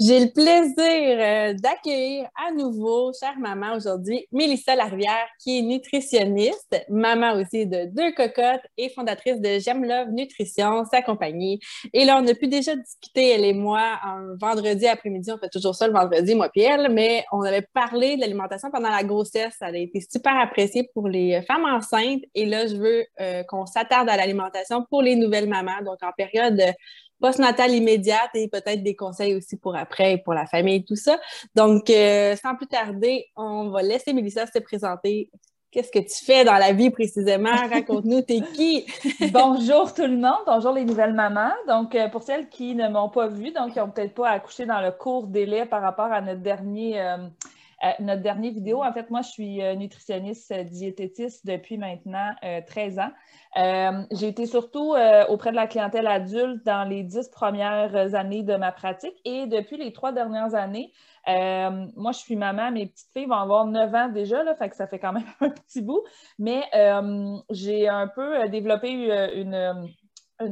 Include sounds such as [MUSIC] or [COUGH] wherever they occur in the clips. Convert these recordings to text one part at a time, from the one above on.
J'ai le plaisir euh, d'accueillir à nouveau, chère maman, aujourd'hui, Mélissa Larivière, qui est nutritionniste, maman aussi de deux cocottes et fondatrice de J'aime Love Nutrition, sa compagnie. Et là, on a pu déjà discuter, elle et moi, un vendredi après-midi. On fait toujours ça le vendredi, moi et elle, mais on avait parlé de l'alimentation pendant la grossesse. Ça a été super apprécié pour les femmes enceintes. Et là, je veux euh, qu'on s'attarde à l'alimentation pour les nouvelles mamans, donc en période post-natale immédiate et peut-être des conseils aussi pour après pour la famille et tout ça. Donc, euh, sans plus tarder, on va laisser Mélissa se présenter. Qu'est-ce que tu fais dans la vie précisément? Raconte-nous, t'es qui? [LAUGHS] bonjour tout le monde, bonjour les nouvelles mamans. Donc, euh, pour celles qui ne m'ont pas vue, donc qui n'ont peut-être pas accouché dans le court délai par rapport à notre dernier, euh, notre dernière vidéo, en fait, moi, je suis nutritionniste diététiste depuis maintenant 13 ans. Euh, j'ai été surtout euh, auprès de la clientèle adulte dans les dix premières années de ma pratique. Et depuis les trois dernières années, euh, moi, je suis maman, mes petites filles vont avoir neuf ans déjà, là, fait que ça fait quand même [LAUGHS] un petit bout, mais j'ai un peu développé une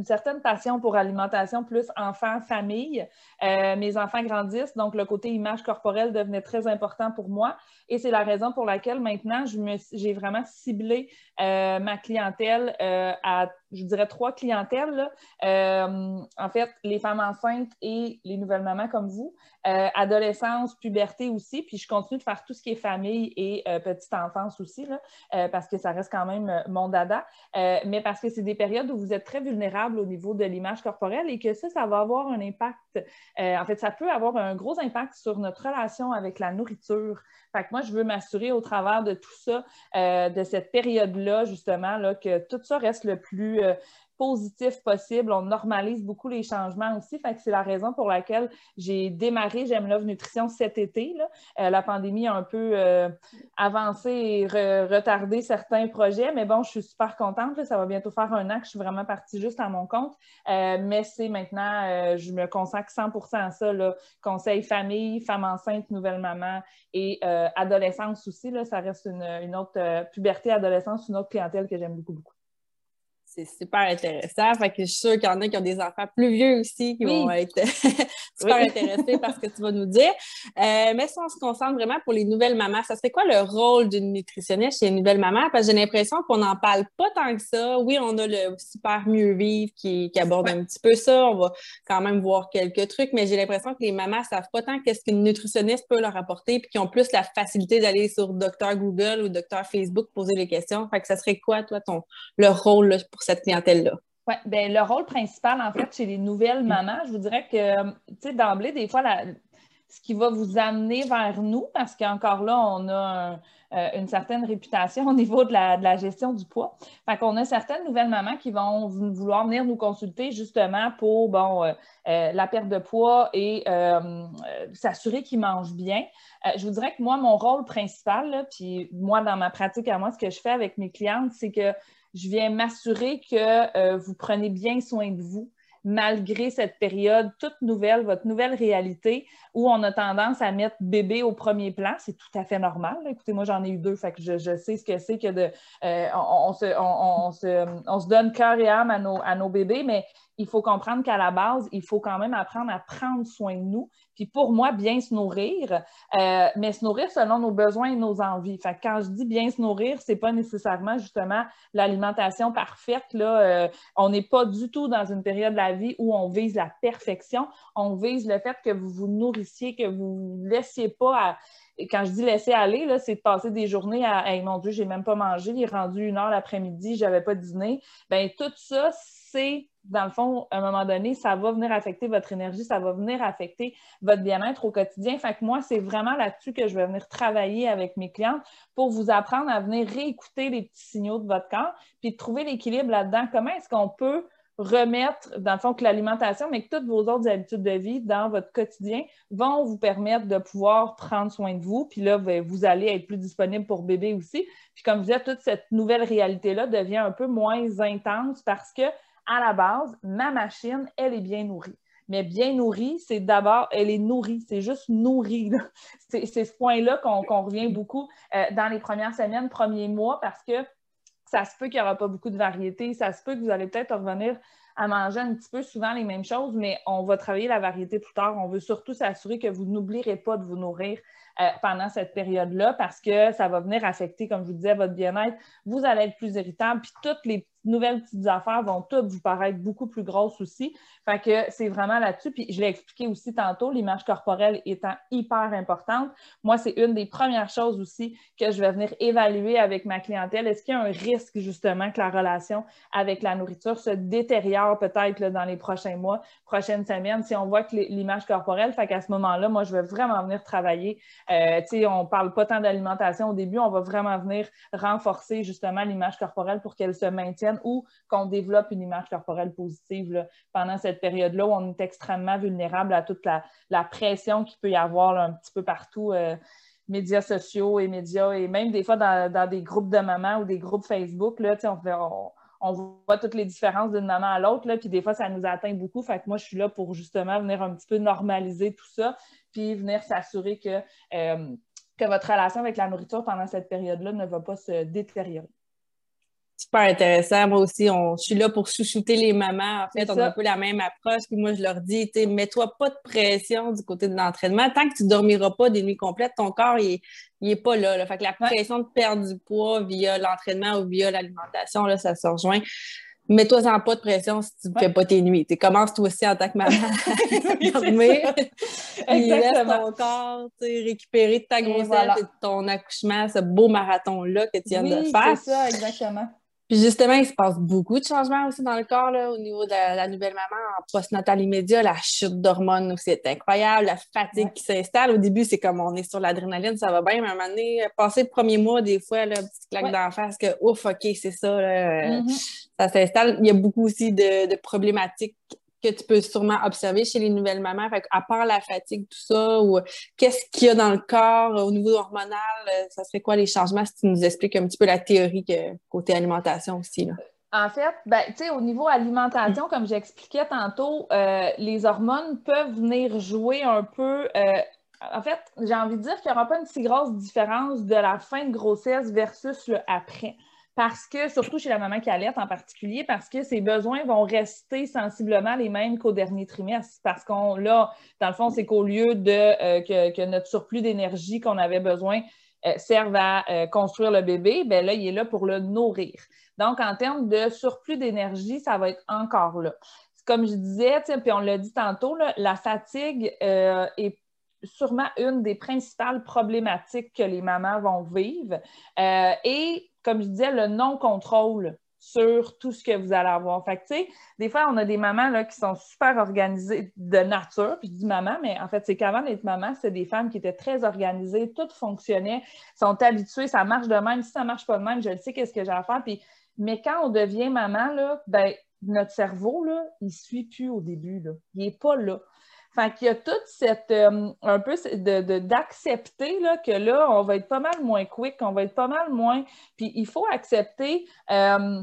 certaine passion pour l'alimentation plus enfant-famille. Euh, mes enfants grandissent, donc le côté image corporelle devenait très important pour moi. Et c'est la raison pour laquelle maintenant, j'ai vraiment ciblé euh, ma clientèle euh, à je dirais trois clientèles. Euh, en fait, les femmes enceintes et les nouvelles mamans comme vous, adolescence, puberté aussi, puis je continue de faire tout ce qui est famille et petite enfance aussi, parce que ça reste quand même mon dada, mais parce que c'est des périodes où vous êtes très vulnérable au niveau de l'image corporelle et que ça, ça va avoir un impact. en fait, ça peut avoir un gros impact sur notre relation avec la nourriture. Fait que moi, je veux m'assurer au travers de tout ça, de cette période-là, justement, que tout ça reste le plus euh, positif possible. On normalise beaucoup les changements aussi. Fait c'est la raison pour laquelle j'ai démarré J'aime Love Nutrition cet été. Euh, la pandémie a un peu euh, avancé et retardé certains projets, mais bon, je suis super contente. Ça va bientôt faire un an que je suis vraiment partie juste à mon compte. mais c'est maintenant, je me consacre 100% à ça. Conseil famille, femme enceinte, nouvelle maman et adolescence aussi. Ça reste une, une autre puberté, adolescence, une autre clientèle que j'aime beaucoup, beaucoup c'est super intéressant. Fait que je suis sûre qu'il y en a qui ont des enfants plus vieux aussi qui vont être [LAUGHS] super intéressés par ce que tu vas nous dire. Euh, mais si on se concentre vraiment pour les nouvelles mamans, ça serait quoi le rôle d'une nutritionniste chez une nouvelle maman? Parce que j'ai l'impression qu'on n'en parle pas tant que ça. Oui, on a le super mieux vivre qui, aborde un petit peu ça. On va quand même voir quelques trucs, mais j'ai l'impression que les mamans ne savent pas tant qu'est-ce qu'une nutritionniste peut leur apporter, puis qui ont plus la facilité d'aller sur Docteur Google ou Docteur Facebook poser les questions. Fait que ça serait quoi, toi, ton le rôle pour cette clientèle-là? Oui, bien, le rôle principal, en fait, chez les nouvelles mamans, je vous dirais que, tu sais, d'emblée, des fois, ce qui va vous amener vers nous, parce qu'encore là, on a euh, une certaine réputation au niveau de la, gestion du poids. Fait qu'on a certaines nouvelles mamans qui vont vouloir venir nous consulter justement pour, bon, euh, euh, la perte de poids et s'assurer qu'ils mangent bien. je vous dirais que moi, mon rôle principal, puis moi, dans ma pratique à moi, ce que je fais avec mes clientes, c'est que je viens m'assurer que euh, vous prenez bien soin de vous malgré cette période toute nouvelle, votre nouvelle réalité, où on a tendance à mettre bébé au premier plan. C'est tout à fait normal. Écoutez, moi, j'en ai eu deux, fait que je, sais ce que c'est que de. Euh, on, se, on, se, donne cœur et âme à nos, à nos bébés, mais il faut comprendre qu'à la base, il faut quand même apprendre à prendre soin de nous. Puis pour moi, bien se nourrir, euh, mais se nourrir selon nos besoins et nos envies. Fait quand je dis bien se nourrir, c'est pas nécessairement justement l'alimentation parfaite. Là, euh, on n'est pas du tout dans une période de la vie où on vise la perfection. On vise le fait que vous vous nourrissiez, que vous ne laissiez pas à, quand je dis laisser aller, c'est de passer des journées à hey, mon Dieu, j'ai même pas mangé, il est rendu une heure l'après-midi, j'avais pas dîné. Bien, tout ça, c'est, dans le fond, à un moment donné, ça va venir affecter votre énergie, ça va venir affecter votre bien-être au quotidien. Fait que moi, c'est vraiment là-dessus que je vais venir travailler avec mes clientes pour vous apprendre à venir réécouter les petits signaux de votre corps, puis de trouver l'équilibre là-dedans. Comment est-ce qu'on peut remettre, dans le fond, que l'alimentation, mais que toutes vos autres habitudes de vie dans votre quotidien vont vous permettre de pouvoir prendre soin de vous. Puis là, ben, vous allez être plus disponible pour bébé aussi. Puis comme je disais, toute cette nouvelle réalité-là devient un peu moins intense parce que, à la base, ma machine, elle est bien nourrie. Mais bien nourrie, c'est d'abord, elle est nourrie, c'est juste nourrie. [LAUGHS] C'est ce point-là qu'on revient beaucoup euh, dans les premières semaines, premiers mois, parce que ça se peut qu'il n'y aura pas beaucoup de variété, ça se peut que vous allez peut-être revenir à manger un petit peu souvent les mêmes choses, mais on va travailler la variété plus tard. On veut surtout s'assurer que vous n'oublierez pas de vous nourrir euh, pendant cette période-là parce que ça va venir affecter, comme je vous disais, votre bien-être. Vous allez être plus irritable, puis toutes les nouvelles petites affaires vont toutes vous paraître beaucoup plus grosses aussi. C'est vraiment là-dessus. Puis je l'ai expliqué aussi tantôt, l'image corporelle étant hyper importante. Moi, c'est une des premières choses aussi que je vais venir évaluer avec ma clientèle. Est-ce qu'il y a un risque justement que la relation avec la nourriture se détériore peut-être dans les prochains mois, prochaines semaines, si on voit que l'image corporelle, fait qu'à ce moment-là, moi, je vais vraiment venir travailler. Euh, tu sais, on parle pas tant d'alimentation au début, on va vraiment venir renforcer justement l'image corporelle pour qu'elle se maintienne ou qu'on développe une image corporelle positive pendant cette période-là où on est extrêmement vulnérable à toute la, pression qu'il peut y avoir un petit peu partout. Euh, médias sociaux et médias, et même des fois dans, des groupes de mamans ou des groupes Facebook, là, on, voit toutes les différences d'une maman à l'autre, puis des fois, ça nous atteint beaucoup. Fait que moi, je suis là pour justement venir un petit peu normaliser tout ça, puis venir s'assurer que, euh, que votre relation avec la nourriture pendant cette période-là ne va pas se détériorer super intéressant. Moi aussi, on, je suis là pour chouchouter les mamans. En fait, on a un peu la même approche. Puis moi, je leur dis, mets-toi pas de pression du côté de l'entraînement. Tant que tu dormiras pas des nuits complètes, ton corps, il est, pas là, là. Fait que la pression de perdre du poids via l'entraînement ou via l'alimentation, là, ça se rejoint. Mets-toi en pas de pression si tu ne fais pas tes nuits. Tu commences toi aussi en tant que maman à dormir. laisse ton corps récupérer de ta grossesse et de ton accouchement, ce beau marathon-là que tu viens de faire. C'est ça, exactement. Puis justement, il se passe beaucoup de changements aussi dans le corps là, au niveau de la, nouvelle maman en postnatal immédiat. La chute d'hormones aussi est incroyable, la fatigue qui s'installe. Au début, c'est comme on est sur l'adrénaline, ça va bien, mais à un moment donné, passer le premier mois, des fois, là, petite claque d'en face que ouf, OK, c'est ça, là, mm-hmm. ça s'installe. Il y a beaucoup aussi de, de problématiques que tu peux sûrement observer chez les nouvelles mamans? À part la fatigue, tout ça, ou qu'est-ce qu'il y a dans le corps au niveau hormonal? Euh, ça serait quoi les changements si tu nous expliques un petit peu la théorie que, côté alimentation aussi? Là? En fait, ben, au niveau alimentation, comme j'expliquais tantôt, euh, les hormones peuvent venir jouer un peu. Euh, en fait, j'ai envie de dire qu'il n'y aura pas une si grosse différence de la fin de grossesse versus le après parce que, surtout chez la maman qui allait en particulier, parce que ses besoins vont rester sensiblement les mêmes qu'au dernier trimestre. Parce qu'on, là, dans le fond, c'est qu'au lieu de euh, que, notre surplus d'énergie qu'on avait besoin euh, serve à euh, construire le bébé, bien là, il est là pour le nourrir. Donc, en termes de surplus d'énergie, ça va être encore là. Comme je disais, puis on l'a dit tantôt, la fatigue est sûrement une des principales problématiques que les mamans vont vivre. et comme je disais, le non-contrôle sur tout ce que vous allez avoir. Fait que, des fois, on a des mamans là, qui sont super organisées de nature. Puis je dis maman, mais en fait, c'est qu'avant d'être maman, c'était des femmes qui étaient très organisées, tout fonctionnait, sont habituées, ça marche de même. Si ça marche pas de même, je le sais qu'est-ce que j'ai à faire. Mais quand on devient maman, là, ben, notre cerveau, là, il suit plus au début. Là. Il n'est pas là. Fait qu'il y a toute cette, euh, un peu d'accepter que là, on va être pas mal moins quick, on va être pas mal moins. Puis il faut accepter, euh,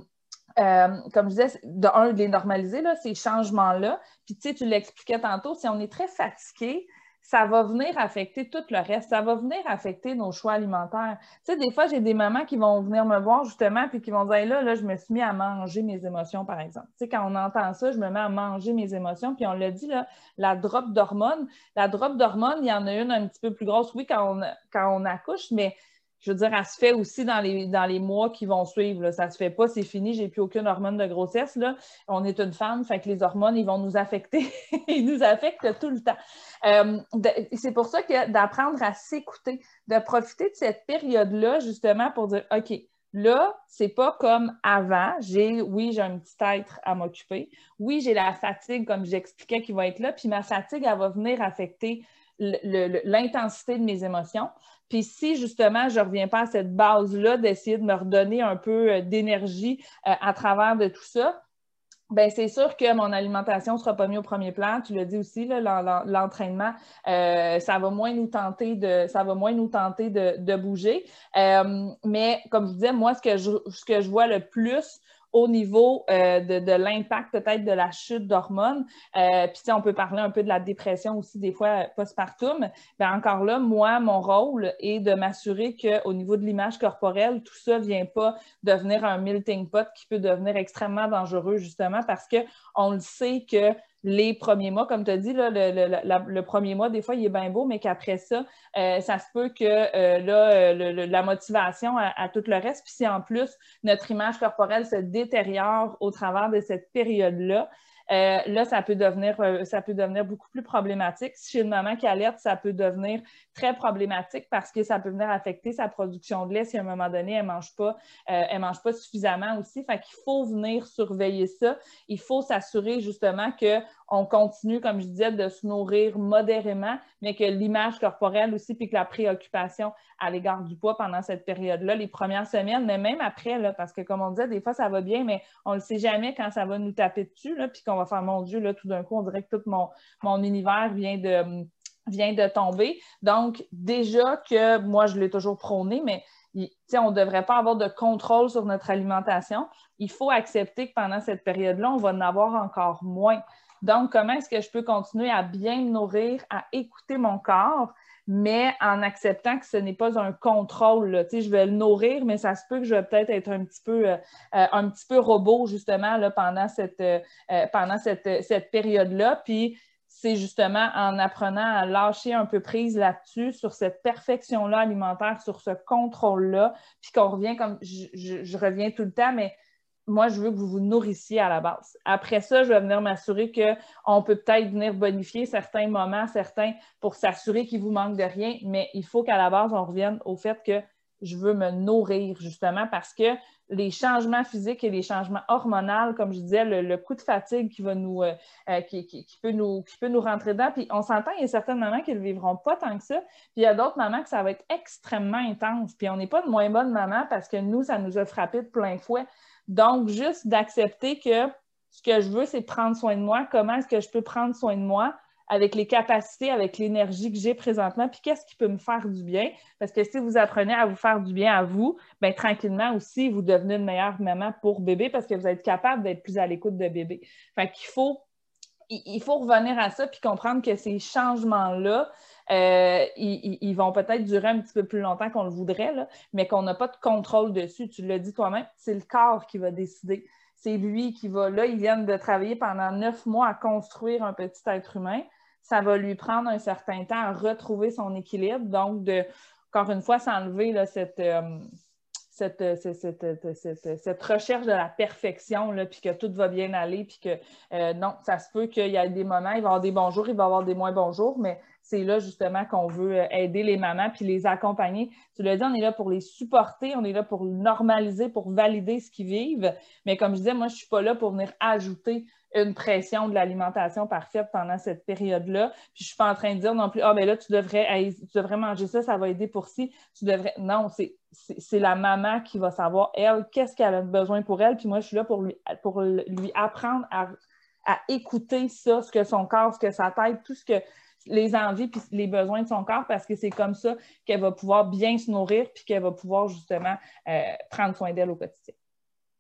euh, comme je disais, de un, de les normaliser, là, ces changements-là. Puis tu sais, tu l'expliquais tantôt, si on est très fatigué, ça va venir affecter tout le reste. Ça va venir affecter nos choix alimentaires. Tu sais, des fois, j'ai des mamans qui vont venir me voir justement puis qui vont dire là, là, je me suis mis à manger mes émotions, par exemple. Tu sais, quand on entend ça, je me mets à manger mes émotions. Puis on l'a dit, là, la drop d'hormones. La drop d'hormones, il y en a une un petit peu plus grosse, oui, quand on, quand on accouche, mais je veux dire, elle se fait aussi dans les, dans les mois qui vont suivre. Là. Ça se fait pas, c'est fini, j'ai plus aucune hormone de grossesse. Là. On est une femme, fait que les hormones, ils vont nous affecter. [LAUGHS] ils nous affectent tout le temps. Euh, c'est pour ça que d'apprendre à s'écouter, de profiter de cette période-là, justement, pour dire OK, là, c'est pas comme avant. J'ai, oui, j'ai un petit être à m'occuper. Oui, j'ai la fatigue, comme j'expliquais, qui va être là. Puis ma fatigue, elle va venir affecter l'intensité de mes émotions. Puis si justement je ne reviens pas à cette base-là d'essayer de me redonner un peu euh, d'énergie euh, à travers de tout ça, ben c'est sûr que mon alimentation ne sera pas mise au premier plan. Tu l'as dit aussi, l'entraînement, euh, ça va moins nous tenter de, ça va moins nous tenter de, bouger. mais comme je disais, moi, ce que je, ce que je vois le plus au niveau euh, de, l'impact peut-être de la chute d'hormones. Euh, puis on peut parler un peu de la dépression aussi des fois postpartum. Bien, encore là, moi, mon rôle est de m'assurer qu'au niveau de l'image corporelle, tout ça ne vient pas devenir un melting pot qui peut devenir extrêmement dangereux justement parce qu'on le sait que les premiers mois, comme tu as dit, le, premier mois, des fois, il est bien beau, mais qu'après ça, euh, ça se peut que euh, là, euh, la motivation à, à, tout le reste, puis si en plus notre image corporelle se détériore au travers de cette période-là, euh, là, ça peut, devenir, euh, ça peut devenir beaucoup plus problématique. Si chez une maman qui alerte, ça peut devenir très problématique parce que ça peut venir affecter sa production de lait si à un moment donné, elle ne mange, pas, euh, mange pas suffisamment aussi. Fait qu'il faut venir surveiller ça. Il faut s'assurer justement qu'on continue, comme je disais, de se nourrir modérément, mais que l'image corporelle aussi, puis que la préoccupation à l'égard du poids pendant cette période-là, les premières semaines, mais même après, là, parce que comme on disait, des fois, ça va bien, mais on ne le sait jamais quand ça va nous taper dessus, puis qu'on va faire, mon Dieu, là, tout d'un coup, on dirait que tout mon, mon univers vient de, vient de tomber. Donc, déjà que moi, je l'ai toujours prôné, mais on ne devrait pas avoir de contrôle sur notre alimentation. Il faut accepter que pendant cette période-là, on va en avoir encore moins. Donc, comment est-ce que je peux continuer à bien me nourrir, à écouter mon corps mais en acceptant que ce n'est pas un contrôle. Je vais le nourrir, mais ça se peut que je vais peut-être être un petit peu, euh, euh, un petit peu robot, justement, là, pendant cette, euh, pendant cette, cette période-là. Puis, c'est justement en apprenant à lâcher un peu prise là-dessus, sur cette perfection-là alimentaire, sur ce contrôle-là, puis qu'on revient comme, je, reviens tout le temps, mais moi, je veux que vous vous nourrissiez à la base. Après ça, je vais venir m'assurer qu'on peut peut-être venir bonifier certains moments, certains, pour s'assurer qu'il vous manque de rien, mais il faut qu'à la base, on revienne au fait que je veux me nourrir, justement, parce que les changements physiques et les changements hormonaux, comme je disais, le, coup de fatigue qui va nous, euh, euh, qui, peut nous, qui peut nous rentrer dedans. Puis on s'entend, il y a certaines mamans qui ne vivront pas tant que ça. Puis il y a d'autres mamans que ça va être extrêmement intense. Puis on n'est pas de moins bonne maman parce que nous, ça nous a frappé de plein fouet. Donc, juste d'accepter que ce que je veux, c'est prendre soin de moi. Comment est-ce que je peux prendre soin de moi avec les capacités, avec l'énergie que j'ai présentement, puis qu'est-ce qui peut me faire du bien? Parce que si vous apprenez à vous faire du bien à vous, bien tranquillement aussi, vous devenez une meilleure maman pour bébé parce que vous êtes capable d'être plus à l'écoute de bébé. Fait qu'il faut, il faut revenir à ça puis comprendre que ces changements-là, euh, ils, vont peut-être durer un petit peu plus longtemps qu'on le voudrait, mais qu'on n'a pas de contrôle dessus. Tu l'as dit toi-même, c'est le corps qui va décider. C'est lui qui va, là, ils viennent de travailler pendant neuf mois à construire un petit être humain. Ça va lui prendre un certain temps à retrouver son équilibre. Donc, de, encore une fois, s'enlever cette, euh, euh, cette, cette, recherche de la perfection, puis que tout va bien aller, puis que non, ça se peut qu'il y ait des moments, il va y avoir des bons jours, il va y avoir des moins bons jours, mais c'est là justement qu'on veut euh, aider les mamans puis les accompagner. Tu l'as dit, on est là pour les supporter, on est là pour normaliser, pour valider ce qu'ils vivent. Mais comme je disais, moi, je ne suis pas là pour venir ajouter une pression de l'alimentation parfaite pendant cette période-là. Puis je ne suis pas en train de dire non plus, ah, ben là, tu devrais, tu manger ça, ça va aider pour si. Tu devrais. Non, c'est la maman qui va savoir, elle, qu'est-ce qu'elle a besoin pour elle. Puis moi, je suis là pour lui, pour lui apprendre à, à écouter ça, ce que son corps, ce que sa tête, tout ce que les envies puis les besoins de son corps parce que c'est comme ça qu'elle va pouvoir bien se nourrir puis qu'elle va pouvoir justement euh, prendre soin d'elle au quotidien.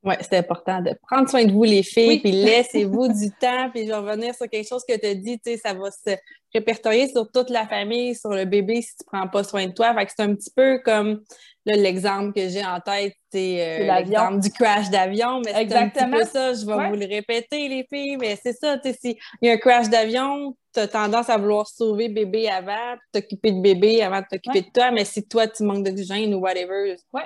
Oui, c'est important de prendre soin de vous, les filles, puis [LAUGHS] laissez-vous du temps. Puis je vais revenir sur quelque chose que tu as dit, tu sais, ça va se répertorier sur toute la famille, sur le bébé si tu ne prends pas soin de toi. Fait que c'est un petit peu comme l'exemple que j'ai en tête, c'est euh, l'exemple du crash d'avion. Mais c'est un petit peu ça, je vais vous le répéter, les filles, mais c'est ça, tu sais, s'il y a un crash d'avion, tu as tendance à vouloir sauver bébé avant, t'occuper de bébé avant de t'occuper de toi, mais si toi, tu manques d'oxygène ou whatever, ouais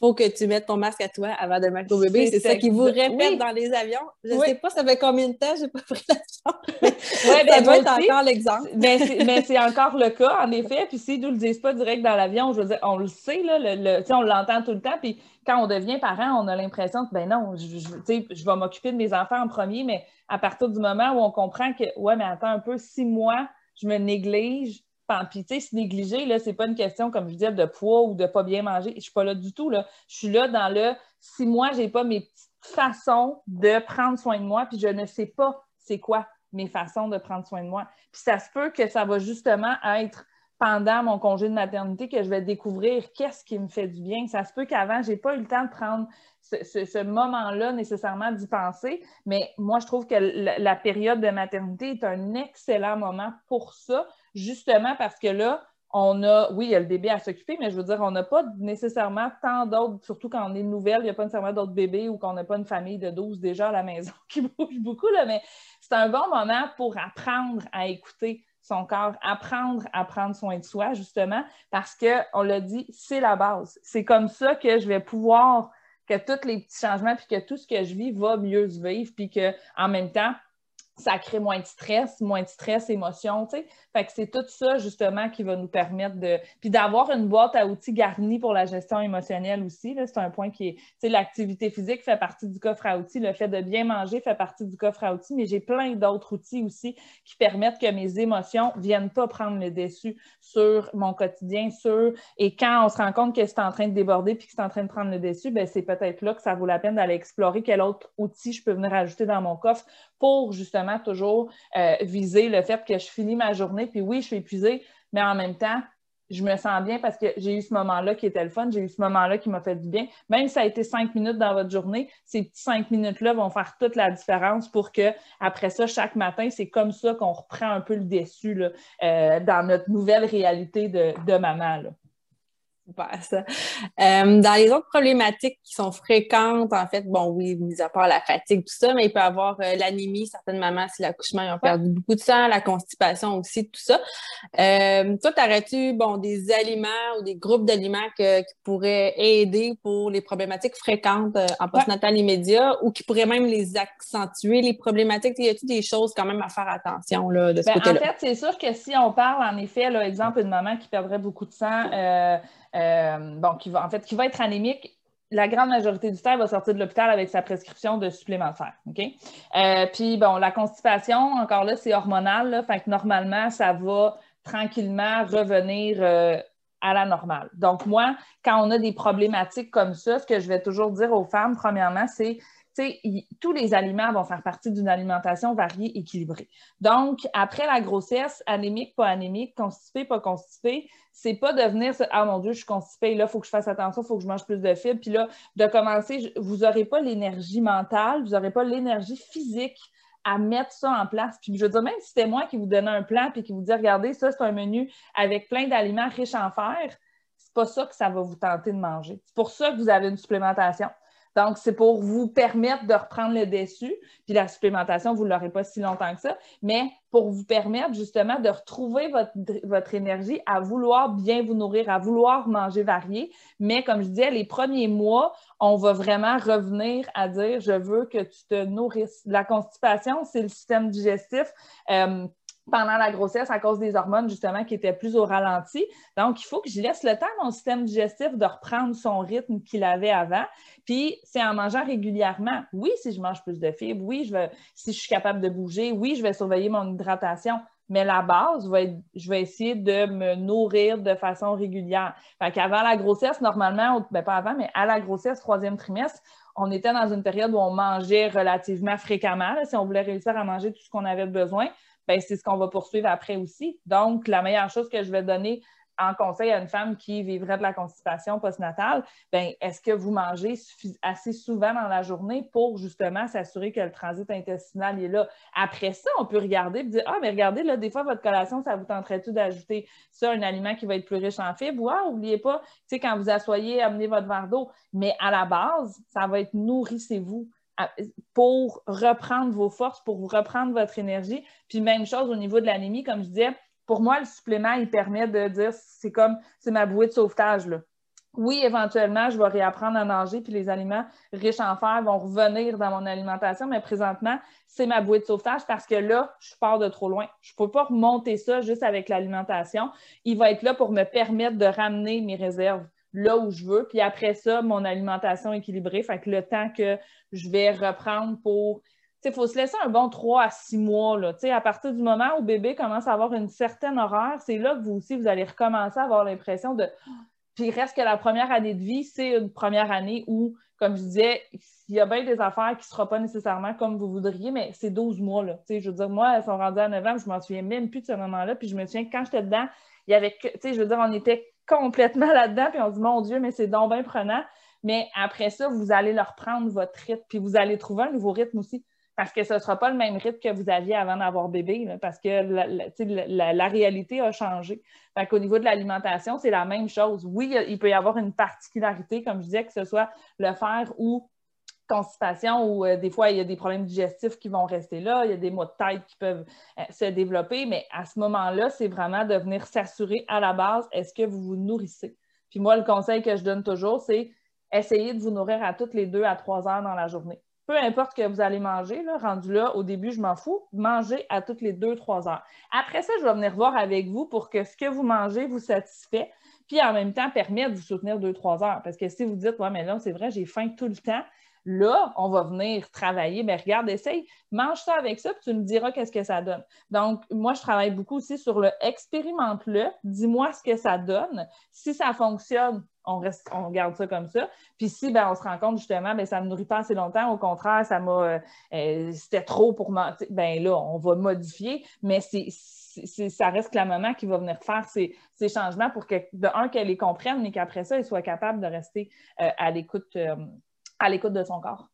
faut que tu mettes ton masque à toi avant de mettre au bébé. C'est ça qui vous répète dans les avions. Je ne sais pas ça fait combien de temps, j'ai pas [LAUGHS] pris l'avion. [LAUGHS] Oui, ça ben, doit être encore l'exemple. mais c'est encore le cas, en effet. Puis s'ils ne nous le disent pas direct dans l'avion, je veux dire, on le sait, là, le, on l'entend tout le temps. Puis quand on devient parent, on a l'impression que, ben non, je, je, je vais m'occuper de mes enfants en premier, mais à partir du moment où on comprend que, ouais, mais attends un peu, si moi, je me néglige, puis, tu sais, se négliger, là, c'est pas une question, comme je disais, de poids ou de pas bien manger. Je suis pas là du tout, là. Je suis là dans le si moi, j'ai pas mes petites façons de prendre soin de moi, puis je ne sais pas c'est quoi mes façons de prendre soin de moi. Puis ça se peut que ça va justement être pendant mon congé de maternité que je vais découvrir qu'est-ce qui me fait du bien. Ça se peut qu'avant, je n'ai pas eu le temps de prendre ce, moment-là nécessairement d'y penser, mais moi, je trouve que la, période de maternité est un excellent moment pour ça, justement parce que là, on a, oui, il y a le bébé à s'occuper, mais je veux dire, on n'a pas nécessairement tant d'autres, surtout quand on est nouvelle, il n'y a pas nécessairement d'autres bébés ou qu'on n'a pas une famille de 12 déjà à la maison [LAUGHS] qui bouge beaucoup, là, mais c'est un bon moment pour apprendre à écouter son corps, apprendre à prendre soin de soi, justement, parce qu'on l'a dit, c'est la base. C'est comme ça que je vais pouvoir, que tous les petits changements, puis que tout ce que je vis va mieux se vivre, puis qu'en même temps, ça crée moins de stress, moins de stress, émotion, tu sais. Fait que c'est tout ça, justement, qui va nous permettre de... Puis d'avoir une boîte à outils garnie pour la gestion émotionnelle aussi, c'est un point qui est... Tu sais, l'activité physique fait partie du coffre à outils, le fait de bien manger fait partie du coffre à outils, mais j'ai plein d'autres outils aussi qui permettent que mes émotions ne viennent pas prendre le dessus sur mon quotidien, sur... Et quand on se rend compte que c'est en train de déborder puis que c'est en train de prendre le dessus, ben c'est peut-être là que ça vaut la peine d'aller explorer quel autre outil je peux venir ajouter dans mon coffre pour justement toujours euh, viser le fait que je finis ma journée, puis oui, je suis épuisée, mais en même temps, je me sens bien parce que j'ai eu ce moment-là qui était le fun, j'ai eu ce moment-là qui m'a fait du bien. Même si ça a été cinq minutes dans votre journée, ces petits cinq minutes-là vont faire toute la différence pour que, après ça, chaque matin, c'est comme ça qu'on reprend un peu le déçu euh, dans notre nouvelle réalité de, maman. Là. Euh, dans les autres problématiques qui sont fréquentes, en fait, bon, oui, mis à part la fatigue, tout ça, mais il peut y avoir euh, l'anémie. Certaines mamans, si l'accouchement, ils ont perdu beaucoup de sang, la constipation aussi, tout ça. Euh, toi, t'aurais-tu, bon, des aliments ou des groupes d'aliments qui pourraient aider pour les problématiques fréquentes en postnatal immédiat ou qui pourraient même les accentuer, les problématiques? Y a-t-il des choses quand même à faire attention là, de ce ben, côté-là? En fait, c'est sûr que si on parle, en effet, là, exemple, une maman qui perdrait beaucoup de sang, euh, bon, qui va, en fait, qui va être anémique, la grande majorité du temps, elle va sortir de l'hôpital avec sa prescription de supplémentaire. Euh, puis, bon, la constipation, encore là, c'est hormonal. Là, fait que normalement, ça va tranquillement revenir euh, à la normale. Donc, moi, quand on a des problématiques comme ça, ce que je vais toujours dire aux femmes, premièrement, c'est tous les aliments vont faire partie d'une alimentation variée, équilibrée. Donc, après la grossesse, anémique, pas anémique, constipé, pas constipé, c'est pas de venir Ah mon Dieu, je suis constipée, là, il faut que je fasse attention, il faut que je mange plus de fibres. Puis là, de commencer, vous n'aurez pas l'énergie mentale, vous n'aurez pas l'énergie physique à mettre ça en place. Puis je veux dire, même si c'était moi qui vous donnais un plan puis qui vous dit regardez, ça, c'est un menu avec plein d'aliments riches en fer, c'est pas ça que ça va vous tenter de manger. C'est pour ça que vous avez une supplémentation. Donc, c'est pour vous permettre de reprendre le dessus. Puis la supplémentation, vous ne l'aurez pas si longtemps que ça, mais pour vous permettre justement de retrouver votre, votre, énergie à vouloir bien vous nourrir, à vouloir manger varié. Mais comme je disais, les premiers mois, on va vraiment revenir à dire je veux que tu te nourrisses. La constipation, c'est le système digestif. Euh, pendant la grossesse à cause des hormones, justement, qui étaient plus au ralenti. Donc, il faut que je laisse le temps à mon système digestif de reprendre son rythme qu'il avait avant. Puis, c'est en mangeant régulièrement. Oui, si je mange plus de fibres, oui, si je suis capable de bouger, oui, je vais surveiller mon hydratation. Mais la base, va être, je vais essayer de me nourrir de façon régulière. Fait qu'avant la grossesse, normalement, ben pas avant, mais à la grossesse, troisième trimestre, on était dans une période où on mangeait relativement fréquemment, si on voulait réussir à manger tout ce qu'on avait besoin. Ben, c'est ce qu'on va poursuivre après aussi. Donc, la meilleure chose que je vais donner en conseil à une femme qui vivrait de la constipation postnatale, ben, est-ce que vous mangez assez souvent dans la journée pour justement s'assurer que le transit intestinal est là? Après ça, on peut regarder et dire Ah, mais regardez, là, des fois, votre collation, ça vous tenterait-tu d'ajouter ça, un aliment qui va être plus riche en fibres? Ou n'oubliez pas, tu sais, quand vous asseyez, amenez votre verre d'eau. Mais à la base, ça va être nourrissez-vous pour reprendre vos forces, pour reprendre votre énergie. Puis même chose au niveau de l'anémie, comme je disais, pour moi, le supplément, il permet de dire c'est comme c'est ma bouée de sauvetage. Là. Oui, éventuellement, je vais réapprendre à nager, puis les aliments riches en fer vont revenir dans mon alimentation, mais présentement, c'est ma bouée de sauvetage parce que là, je pars de trop loin. Je ne peux pas remonter ça juste avec l'alimentation. Il va être là pour me permettre de ramener mes réserves là où je veux. Puis après ça, mon alimentation équilibrée. Fait que le temps que je vais reprendre pour. Il faut se laisser un bon 3 à 6 mois. Là. À partir du moment où bébé commence à avoir une certaine horaire, c'est là que vous aussi, vous allez recommencer à avoir l'impression de. [GASPS] Puis reste que la première année de vie, c'est une première année où comme je disais, il y a bien des affaires qui ne seront pas nécessairement comme vous voudriez, mais c'est 12 mois. Là. Je veux dire, moi, elles sont rendues à novembre, je ne m'en souviens même plus de ce moment-là. Puis je me souviens que quand j'étais dedans, il y avait que, je veux dire, on était complètement là-dedans, puis on dit, mon Dieu, mais c'est donc bien prenant. Mais après ça, vous allez leur prendre votre rythme, puis vous allez trouver un nouveau rythme aussi parce que ce ne sera pas le même rythme que vous aviez avant d'avoir bébé, parce que la, réalité a changé. Au niveau de l'alimentation, c'est la même chose. Oui, il peut y avoir une particularité, comme je disais, que ce soit le fer ou constipation ou euh, des fois, il y a des problèmes digestifs qui vont rester là, il y a des maux de tête qui peuvent euh, se développer, mais à ce moment-là, c'est vraiment de venir s'assurer à la base, est-ce que vous vous nourrissez? Puis moi, le conseil que je donne toujours, c'est essayer de vous nourrir à toutes les deux à trois heures dans la journée peu importe que vous allez manger, là, rendu là, au début, je m'en fous, mangez à toutes les deux, trois heures. Après ça, je vais venir voir avec vous pour que ce que vous mangez vous satisfait, puis en même temps, permettre de vous soutenir deux, trois heures. Parce que si vous dites, ouais, mais là, c'est vrai, j'ai faim tout le temps, Là, on va venir travailler. Mais regarde, essaye, mange ça avec ça, puis tu me diras qu'est-ce que ça donne. Donc, moi, je travaille beaucoup aussi sur le expérimente-le, dis-moi ce que ça donne. Si ça fonctionne, on, reste, on garde ça comme ça. Puis si ben, on se rend compte justement, ben, ça ne me nourrit pas assez longtemps, au contraire, ça m'a euh, euh, c'était trop pour moi. Ben là, on va modifier, mais c'est, ça reste la maman qui va venir faire ces, changements pour que, de un, qu'elle les comprenne, mais qu'après ça, elle soit capable de rester euh, à l'écoute à l'écoute de son corps.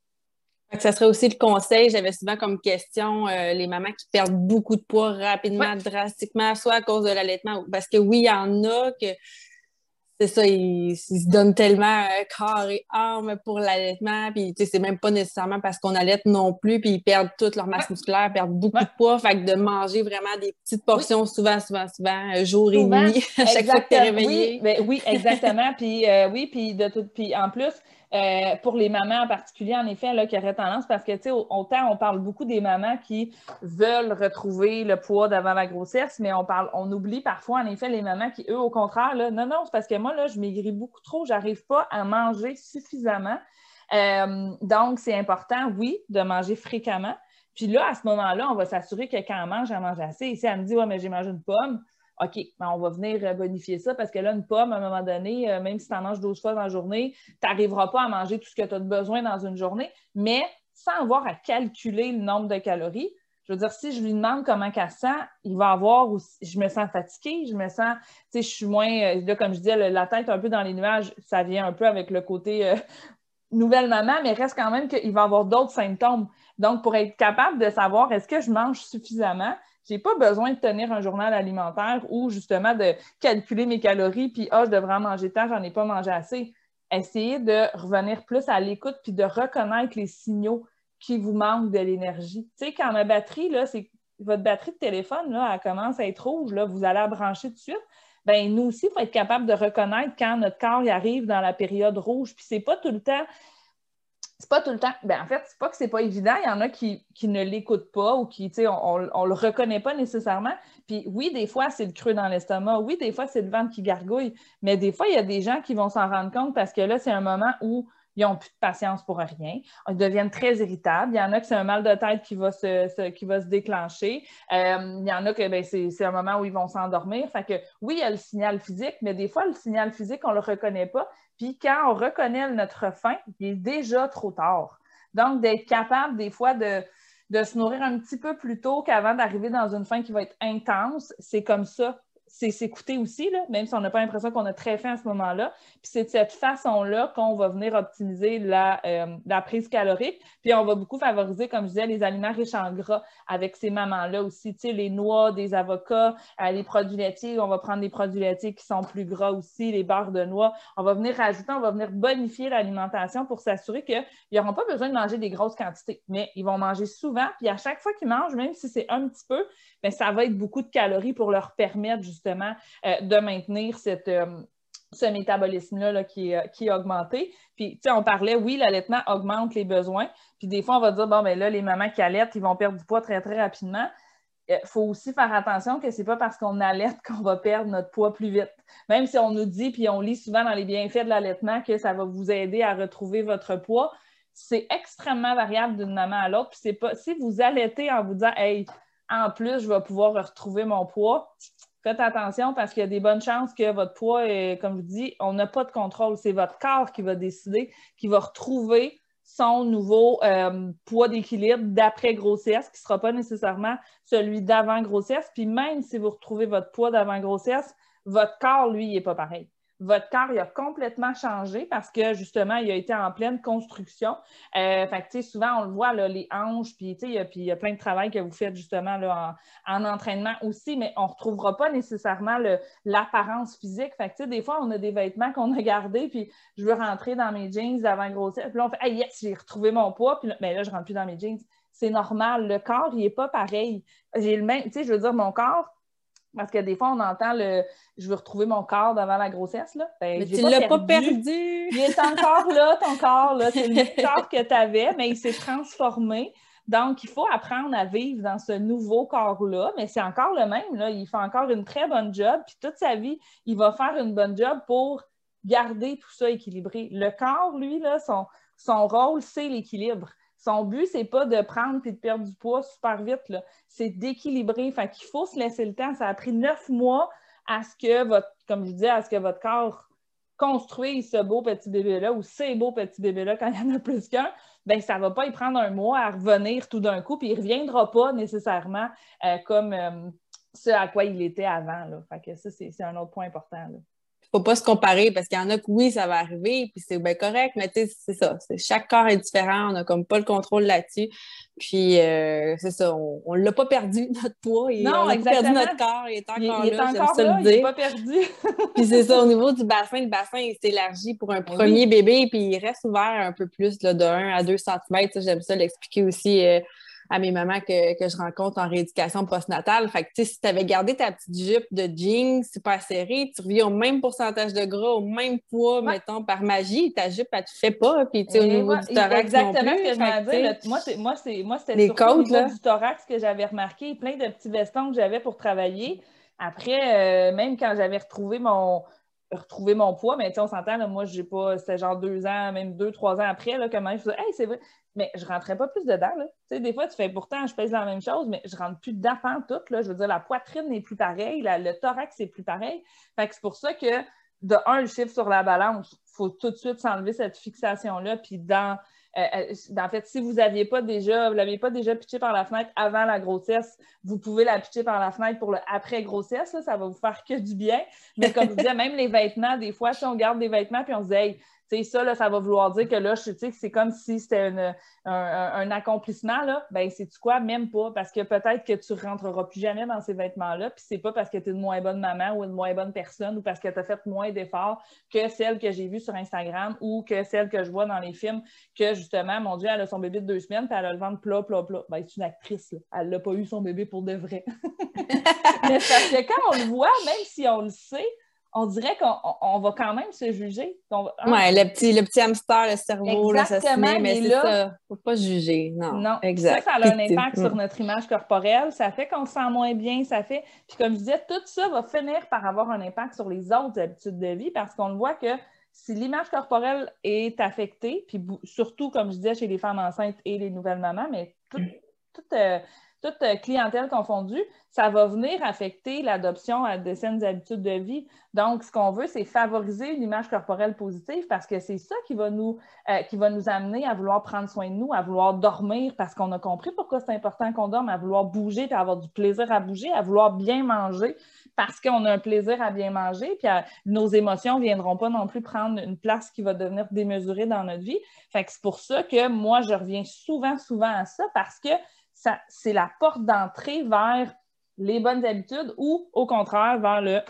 Ça serait aussi le conseil, j'avais souvent comme question euh, les mamans qui perdent beaucoup de poids rapidement, drastiquement, soit à cause de l'allaitement, parce que oui, il y en a que c'est ça, ils, se donnent tellement euh, corps et âme pour l'allaitement, puis c'est même pas nécessairement parce qu'on allaite non plus, puis ils perdent toute leur masse musculaire, perdent beaucoup de poids, fait que de manger vraiment des petites portions souvent, souvent, souvent, euh, jour et nuit, [LAUGHS] à chaque fois que tu es réveillé. Oui, ben, oui exactement, puis oui, puis de tout, puis en plus, euh, pour les mamans en particulier, en effet, là, qui auraient tendance, parce que, tu sais, autant on parle beaucoup des mamans qui veulent retrouver le poids d'avant la grossesse, mais on parle, on oublie parfois, en effet, les mamans qui, eux, au contraire, là, non, non, c'est parce que moi, là, je maigris beaucoup trop, j'arrive pas à manger suffisamment. Euh, donc, c'est important, oui, de manger fréquemment. Puis là, à ce moment-là, on va s'assurer que quand on mange, elle mange assez. Ici, elle me dit, ouais, mais j'ai mangé une pomme. OK, ben, on va venir euh, bonifier ça parce que là, une pomme, à un moment donné, euh, même si tu en manges 12 fois dans la journée, tu n'arriveras pas à manger tout ce que tu as besoin dans une journée, mais sans avoir à calculer le nombre de calories. Je veux dire, si je lui demande comment elle sent, il va avoir aussi, je me sens fatiguée, je me sens, tu sais, je suis moins, euh, là, comme je disais, la tête un peu dans les nuages, ça vient un peu avec le côté [LAUGHS] nouvelle maman, mais reste quand même qu'il va avoir d'autres symptômes. Donc, pour être capable de savoir est-ce que je mange suffisamment, j'ai pas besoin de tenir un journal alimentaire ou justement de calculer mes calories, puis ah, je devrais en manger tant, j'en ai pas mangé assez. Essayez de revenir plus à l'écoute puis de reconnaître les signaux qui vous manquent de l'énergie. Tu sais, quand ma batterie, là, c'est votre batterie de téléphone, là, elle commence à être rouge, là, vous allez la brancher tout de suite. Bien, nous aussi, il faut être capable de reconnaître quand notre corps arrive dans la période rouge. Puis c'est pas tout le temps c'est pas tout le temps. Ben, en fait, c'est pas que c'est pas évident. Il y en a qui, ne l'écoutent pas ou qui, tu sais, on, on, le reconnaît pas nécessairement. Puis oui, des fois, c'est le creux dans l'estomac. Oui, des fois, c'est le ventre qui gargouille. Mais des fois, il y a des gens qui vont s'en rendre compte parce que là, c'est un moment où ils n'ont plus de patience pour rien. Ils deviennent très irritables. Il y en a que c'est un mal de tête qui va se, qui va se déclencher. Euh, il y en a que ben, c'est un moment où ils vont s'endormir. Fait que oui, il y a le signal physique, mais des fois, le signal physique, on ne le reconnaît pas. Puis quand on reconnaît notre faim, il est déjà trop tard. Donc, d'être capable des fois de, de se nourrir un petit peu plus tôt qu'avant d'arriver dans une faim qui va être intense, c'est comme ça c'est s'écouter aussi, là, même si on n'a pas l'impression qu'on a très faim à ce moment-là. Puis c'est de cette façon-là qu'on va venir optimiser la, euh, la, prise calorique. Puis on va beaucoup favoriser, comme je disais, les aliments riches en gras avec ces mamans-là aussi. Tu sais, les noix, des avocats, euh, les produits laitiers. On va prendre des produits laitiers qui sont plus gras aussi, les barres de noix. On va venir rajouter, on va venir bonifier l'alimentation pour s'assurer qu'ils n'auront pas besoin de manger des grosses quantités, mais ils vont manger souvent. Puis à chaque fois qu'ils mangent, même si c'est un petit peu, bien, ça va être beaucoup de calories pour leur permettre justement euh, de maintenir euh, ce métabolisme-là qui, qui, est augmenté. Puis, tu sais, on parlait, oui, l'allaitement augmente les besoins. Puis des fois, on va dire, bon, ben là, les mamans qui allaitent, ils vont perdre du poids très, très rapidement. Il euh, faut aussi faire attention que ce n'est pas parce qu'on allaite [LAUGHS] qu'on va perdre notre poids plus vite. Même si on nous dit, puis on lit souvent dans les bienfaits de l'allaitement que ça va vous aider à retrouver votre poids, c'est extrêmement variable d'une maman à l'autre. Puis c'est pas si vous allaitez en vous disant Hey, en plus, je vais pouvoir retrouver mon poids, faites attention parce qu'il y a des bonnes chances que votre poids, comme je vous dis, on n'a pas de contrôle. C'est votre corps qui va décider, qui va retrouver son nouveau euh, poids d'équilibre d'après grossesse, qui ne sera pas nécessairement celui d'avant grossesse. Puis même si vous retrouvez votre poids d'avant grossesse, votre corps, lui, n'est pas pareil votre corps il a complètement changé parce que justement, il a été en pleine construction. Euh, fait souvent, on le voit, les hanches, puis il y, a plein de travail que vous faites justement là, en, entraînement aussi, mais on ne retrouvera pas nécessairement l'apparence physique. Fait des fois, on a des vêtements qu'on a gardés, puis je veux rentrer dans mes jeans d'avant grossesse. Puis là, on fait Hey, yes, j'ai retrouvé mon poids, puis là, ben là, je ne rentre plus dans mes jeans. C'est normal. Le corps, il n'est pas pareil. J'ai le même, tu sais, je veux dire, mon corps, parce que des fois, on entend le je veux retrouver mon corps devant la grossesse. Là. Ben, mais tu ne l'as pas perdu. Il est encore là, ton [LAUGHS] corps. C'est le corps que tu avais, mais il s'est transformé. Donc, il faut apprendre à vivre dans ce nouveau corps-là, mais c'est encore le même. Là. Il fait encore une très bonne job, puis toute sa vie, il va faire une bonne job pour garder tout ça équilibré. Le corps, lui, là, son, son rôle, c'est l'équilibre. Son but, c'est pas de prendre et de perdre du poids super vite, c'est d'équilibrer. Fait qu'il faut se laisser le temps. Ça a pris neuf mois à ce que votre, comme je disais, à ce que votre corps construise ce beau petit bébé-là ou ces beaux petits bébés-là quand il y en a plus qu'un, ben ça ne va pas y prendre un mois à revenir tout d'un coup, puis il ne reviendra pas nécessairement euh, comme euh, ce à quoi il était avant. Fait que ça, c'est un autre point important. Faut pas se comparer parce qu'il y en a que oui, ça va arriver, puis c'est bien correct, mais tu sais, c'est ça. Chaque corps est différent, on n'a comme pas le contrôle là-dessus. Puis euh, c'est ça, on ne l'a pas perdu, [LAUGHS] notre poids. non, on a perdu notre corps, il est encore il, là, est encore là, il n'est pas perdu. [LAUGHS] puis c'est ça, au niveau du bassin, le bassin il s'élargit pour un ben premier bébé, puis il reste ouvert un peu plus là, de 1 à 2 cm. J'aime ça l'expliquer aussi. Euh, à mes mamans que, je rencontre en rééducation postnatale. Fait que, si tu avais gardé ta petite jupe de jeans super serrée, tu reviens au même pourcentage de gras, au même poids, mettons, par magie, ta jupe, elle te fait pas. Puis, tu sais, au niveau du thorax. Exactement non plus, ce que je m'en dire. moi, moi, c'était surtout au niveau du thorax que j'avais remarqué, plein de petits vestons que j'avais pour travailler. Après, euh, même quand j'avais retrouvé mon, retrouver mon poids, mais on s'entend, moi, j'ai pas, c'était genre deux ans, même deux, trois ans après, là, même, je faisais, hey, c'est vrai, mais je rentrais pas plus dedans, là. Tu sais, des fois, tu fais, pourtant, je pèse la même chose, mais je rentre plus dedans tout, là. Je veux dire, la poitrine n'est plus pareille, le thorax n'est plus pareil. Fait que c'est pour ça que, de un, le chiffre sur la balance, il faut tout de suite s'enlever cette fixation-là, puis dans en fait, si vous n'aviez pas déjà, vous l'avez pas déjà pitché par la fenêtre avant la grossesse, vous pouvez la pitcher par la fenêtre pour le après grossesse. ça va vous faire que du bien. Mais comme je disais, même les vêtements, des fois, si on garde des vêtements puis on se dit, ça, là, ça va vouloir dire que là, je sais que c'est comme si c'était un, accomplissement, là. Ben, c'est-tu quoi? Même pas, parce que peut-être que tu rentreras plus jamais dans ces vêtements-là, puis c'est pas parce que tu es une moins bonne maman ou une moins bonne personne ou parce que tu as fait moins d'efforts que celle que j'ai vue sur Instagram ou que celle que je vois dans les films, que justement, mon Dieu, elle a son bébé de deux semaines, puis elle a le ventre plat, plat, plat. Ben, c'est une actrice, là. Elle n'a pas eu son bébé pour de vrai. [LAUGHS] Mais parce que quand on le voit, même si on le sait, on dirait qu'on va quand même se juger. Hein? Oui, le petit, le petit hamster, le cerveau, là, ça se met, mais, c'est ça. Il ne faut pas juger. Non, non. Exact. Ça, ça a un impact sur notre image corporelle. Ça fait qu'on se sent moins bien. Ça fait. Puis comme je disais, tout ça va finir par avoir un impact sur les autres habitudes de vie parce qu'on le voit que si l'image corporelle est affectée, puis surtout, comme je disais, chez les femmes enceintes et les nouvelles mamans, mais tout, euh, toute euh, clientèle confondue, ça va venir affecter l'adoption à de saines habitudes de vie. Donc, ce qu'on veut, c'est favoriser une image corporelle positive parce que c'est ça qui va, nous, euh, qui va nous amener à vouloir prendre soin de nous, à vouloir dormir parce qu'on a compris pourquoi c'est important qu'on dorme, à vouloir bouger, puis avoir du plaisir à bouger, à vouloir bien manger parce qu'on a un plaisir à bien manger, puis nos émotions ne viendront pas non plus prendre une place qui va devenir démesurée dans notre vie. Fait que c'est pour ça que moi, je reviens souvent, souvent à ça parce que c'est la porte d'entrée vers les bonnes habitudes ou au contraire vers le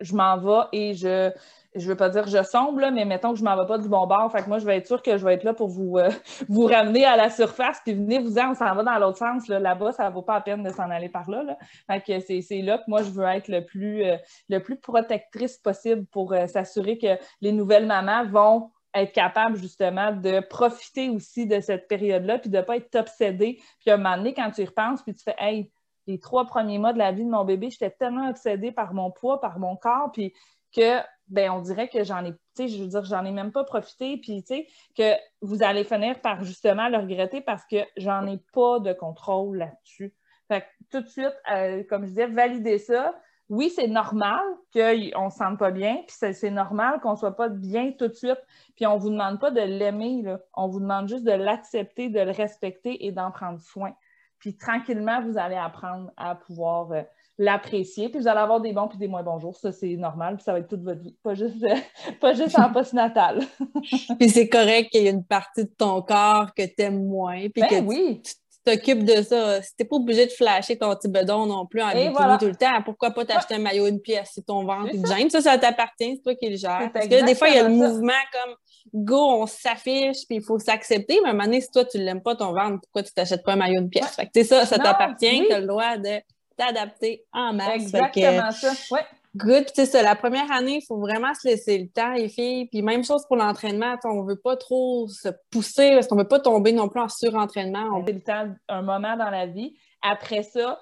je m'en vais et je je veux pas dire je sombre, mais mettons que je m'en vais pas du bon bord. Fait que moi, je vais être sûre que je vais être là pour vous, euh, [LAUGHS] vous ramener à la surface, puis venez vous dire, on s'en va dans l'autre sens. Là-bas, ça vaut pas la peine de s'en aller par là. là. Fait que c'est là que moi, je veux être le plus, euh, le plus protectrice possible pour euh, s'assurer que les nouvelles mamans vont être capable justement de profiter aussi de cette période-là, puis de ne pas être obsédé. Puis à un moment donné, quand tu y repenses, puis tu fais Hey, les trois premiers mois de la vie de mon bébé, j'étais tellement obsédée par mon poids, par mon corps, puis que ben on dirait que j'en ai, tu sais, je veux dire, j'en ai même pas profité, puis tu sais, que vous allez finir par justement le regretter parce que j'en ai pas de contrôle là-dessus. Fait que tout de suite, euh, comme je disais, valider ça, oui, c'est normal qu'on ne se sente pas bien, puis c'est normal qu'on ne soit pas bien tout de suite, puis on ne vous demande pas de l'aimer, on vous demande juste de l'accepter, de le respecter et d'en prendre soin. Puis tranquillement, vous allez apprendre à pouvoir euh, l'apprécier, puis vous allez avoir des bons puis des moins bons jours. Ça, c'est normal, puis ça va être toute votre vie, pas juste, [LAUGHS] pas juste en post-natal. [LAUGHS] puis c'est correct qu'il y ait une partie de ton corps que tu aimes moins, puis ben que oui t'occupes de ça. Si t'es pas obligé de flasher ton petit bedon non plus en bikini tout le temps, pourquoi pas t'acheter un maillot une pièce? Si ton ventre te gêne? Ça, ça t'appartient, c'est toi qui le gères. Parce que des fois, il y a le mouvement comme go, on s'affiche, puis il faut s'accepter, mais à un moment donné, si toi, tu l'aimes pas ton ventre, pourquoi tu t'achètes pas un maillot une pièce? Fait que ça, ça t'appartient, tu as le droit de t'adapter en masse. Exactement ça, ouais. Good. Puis c'est la première année, il faut vraiment se laisser le temps, les filles. Puis même chose pour l'entraînement, on ne veut pas trop se pousser parce qu'on ne veut pas tomber non plus en surentraînement. On... C'est le temps, un moment dans la vie. Après ça,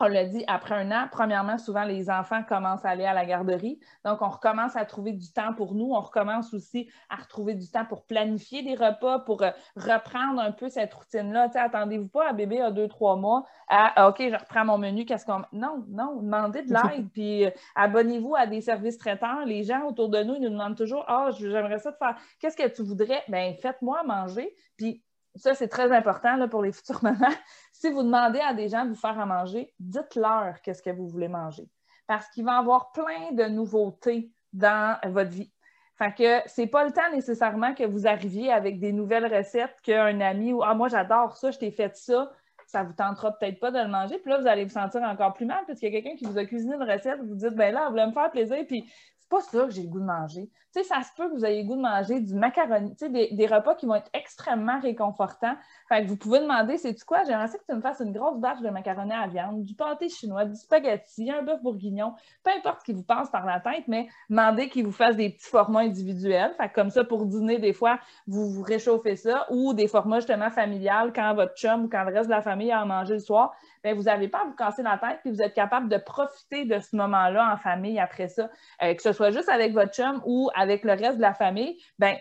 on l'a dit, après un an, premièrement, souvent, les enfants commencent à aller à la garderie. Donc, on recommence à trouver du temps pour nous. On recommence aussi à retrouver du temps pour planifier des repas, pour euh, reprendre un peu cette routine-là. Attendez-vous pas à bébé à deux, trois mois à ah, OK, je reprends mon menu, qu'est-ce qu'on. Non, non, demandez de l'aide. [LAUGHS] puis euh, abonnez-vous à des services traitants. Les gens autour de nous, ils nous demandent toujours Ah, j'aimerais ça te faire. Qu'est-ce que tu voudrais? Bien, faites-moi manger. Puis ça, c'est très important là, pour les [LAUGHS] futures mamans. Si vous demandez à des gens de vous faire à manger, dites-leur qu'est-ce que vous voulez manger. Parce qu'il va y avoir plein de nouveautés dans votre vie. Fait que c'est pas le temps nécessairement que vous arriviez avec des nouvelles recettes qu'un ami ou Ah, moi j'adore ça, je t'ai fait ça, ça vous tentera peut-être pas de le manger. Puis là, vous allez vous sentir encore plus mal parce qu'il y a quelqu'un qui vous a cuisiné une recette, vous dites ben là, vous voulez me faire plaisir, puis pas ça que j'ai le goût de manger. Tu sais, ça se peut que vous ayez le goût de manger du macaroni, tu sais, des, repas qui vont être extrêmement réconfortants. Fait que vous pouvez demander, c'est tu quoi? J'aimerais ça que tu me fasses une grosse batch de macaroni à viande, du pâté chinois, du spaghetti, un bœuf bourguignon, peu importe ce qui vous passe par la tête, mais demandez qu'il vous fasse des petits formats individuels. Fait que comme ça, pour dîner, des fois, vous vous réchauffez ça, ou des formats justement familiales quand votre chum ou quand le reste de la famille a mangé le soir. Bien, vous n'avez pas à vous casser la tête, puis vous êtes capable de profiter de ce moment-là en famille après ça, euh, que ce soit juste avec votre chum ou avec le reste de la famille, ben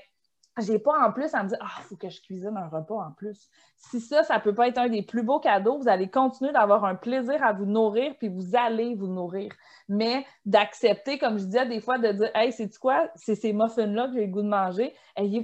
j'ai pas en plus à me dire Ah, il faut que je cuisine un repas en plus. Si ça, ça peut pas être un des plus beaux cadeaux, vous allez continuer d'avoir un plaisir à vous nourrir, puis vous allez vous nourrir. Mais d'accepter, comme je disais, des fois, de dire Hey, c'est quoi, c'est ces muffins-là que j'ai le goût de manger.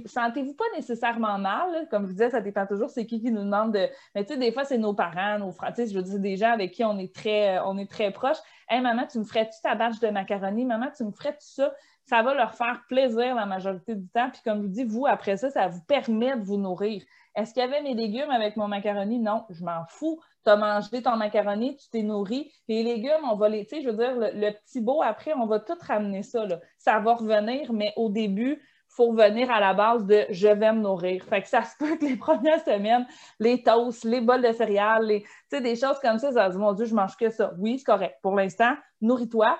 Sentez-vous pas nécessairement mal. Comme je disais, ça dépend toujours, c'est qui qui nous demande de. Mais tu sais, des fois, c'est nos parents, nos frères, je veux dire, des gens avec qui on est très, on est très proches. Hey, maman, tu me ferais-tu ta batch de macaroni? Maman, tu me ferais-tu ça? ça va leur faire plaisir la majorité du temps. Puis comme je vous dis, vous, après ça, ça vous permet de vous nourrir. Est-ce qu'il y avait mes légumes avec mon macaroni? Non, je m'en fous. Tu as mangé ton macaroni, tu t'es nourri. Les légumes, on va les, tu sais, je veux dire, le, petit beau, après, on va tout ramener ça. Là. Ça va revenir, mais au début, faut revenir à la base de je vais me nourrir. Fait que ça se peut que les [LAUGHS] premières semaines, les toasts, les bols de céréales, les, des choses comme ça, ça va dire, mon Dieu, je mange que ça. Oui, c'est correct. Pour l'instant, nourris-toi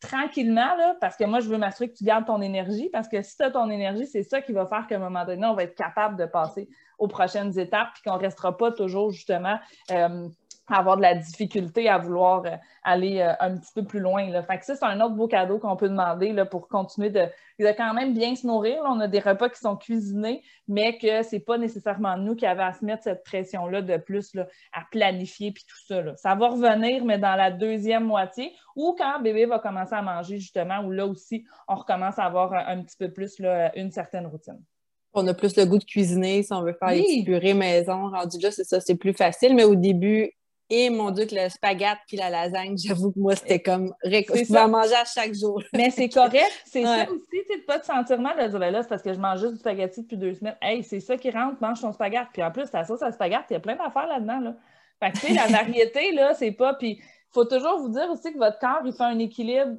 tranquillement, là, parce que moi, je veux m'assurer que tu gardes ton énergie, parce que si tu as ton énergie, c'est ça qui va faire qu'à un moment donné, on va être capable de passer aux prochaines étapes, puis qu'on ne restera pas toujours justement euh, avoir de la difficulté à vouloir euh, aller euh, un petit peu plus loin. Là. Fait que ça, c'est un autre beau cadeau qu'on peut demander là, pour continuer de, quand même bien se nourrir. on a des repas qui sont cuisinés, mais que ce n'est pas nécessairement nous qui avons à se mettre cette pression-là de plus là, à planifier puis tout ça. Là. Ça va revenir, mais dans la deuxième moitié ou quand bébé va commencer à manger, justement, où là aussi, on recommence à avoir un, petit peu plus là, une certaine routine on a plus le goût de cuisiner si on veut faire des purées maison. Rendu là, c'est ça, c'est plus facile. Mais au début, et mon Dieu, que le spaghette puis la lasagne, [LAUGHS] j'avoue que moi, c'était comme vas manger à chaque jour. [LAUGHS] Mais c'est correct. C'est ça aussi, tu pas de sentir mal de dire ben là, c'est parce que je mange juste du spaghetti depuis deux semaines. Hey, c'est ça qui rentre, mange ton spaghetti. Puis en plus, ta sauce à spaghetti, il y a plein d'affaires là-dedans. Là. Fait que, tu sais, la [LAUGHS] variété, là, c'est pas. Puis il faut toujours vous dire aussi que votre corps, il fait un équilibre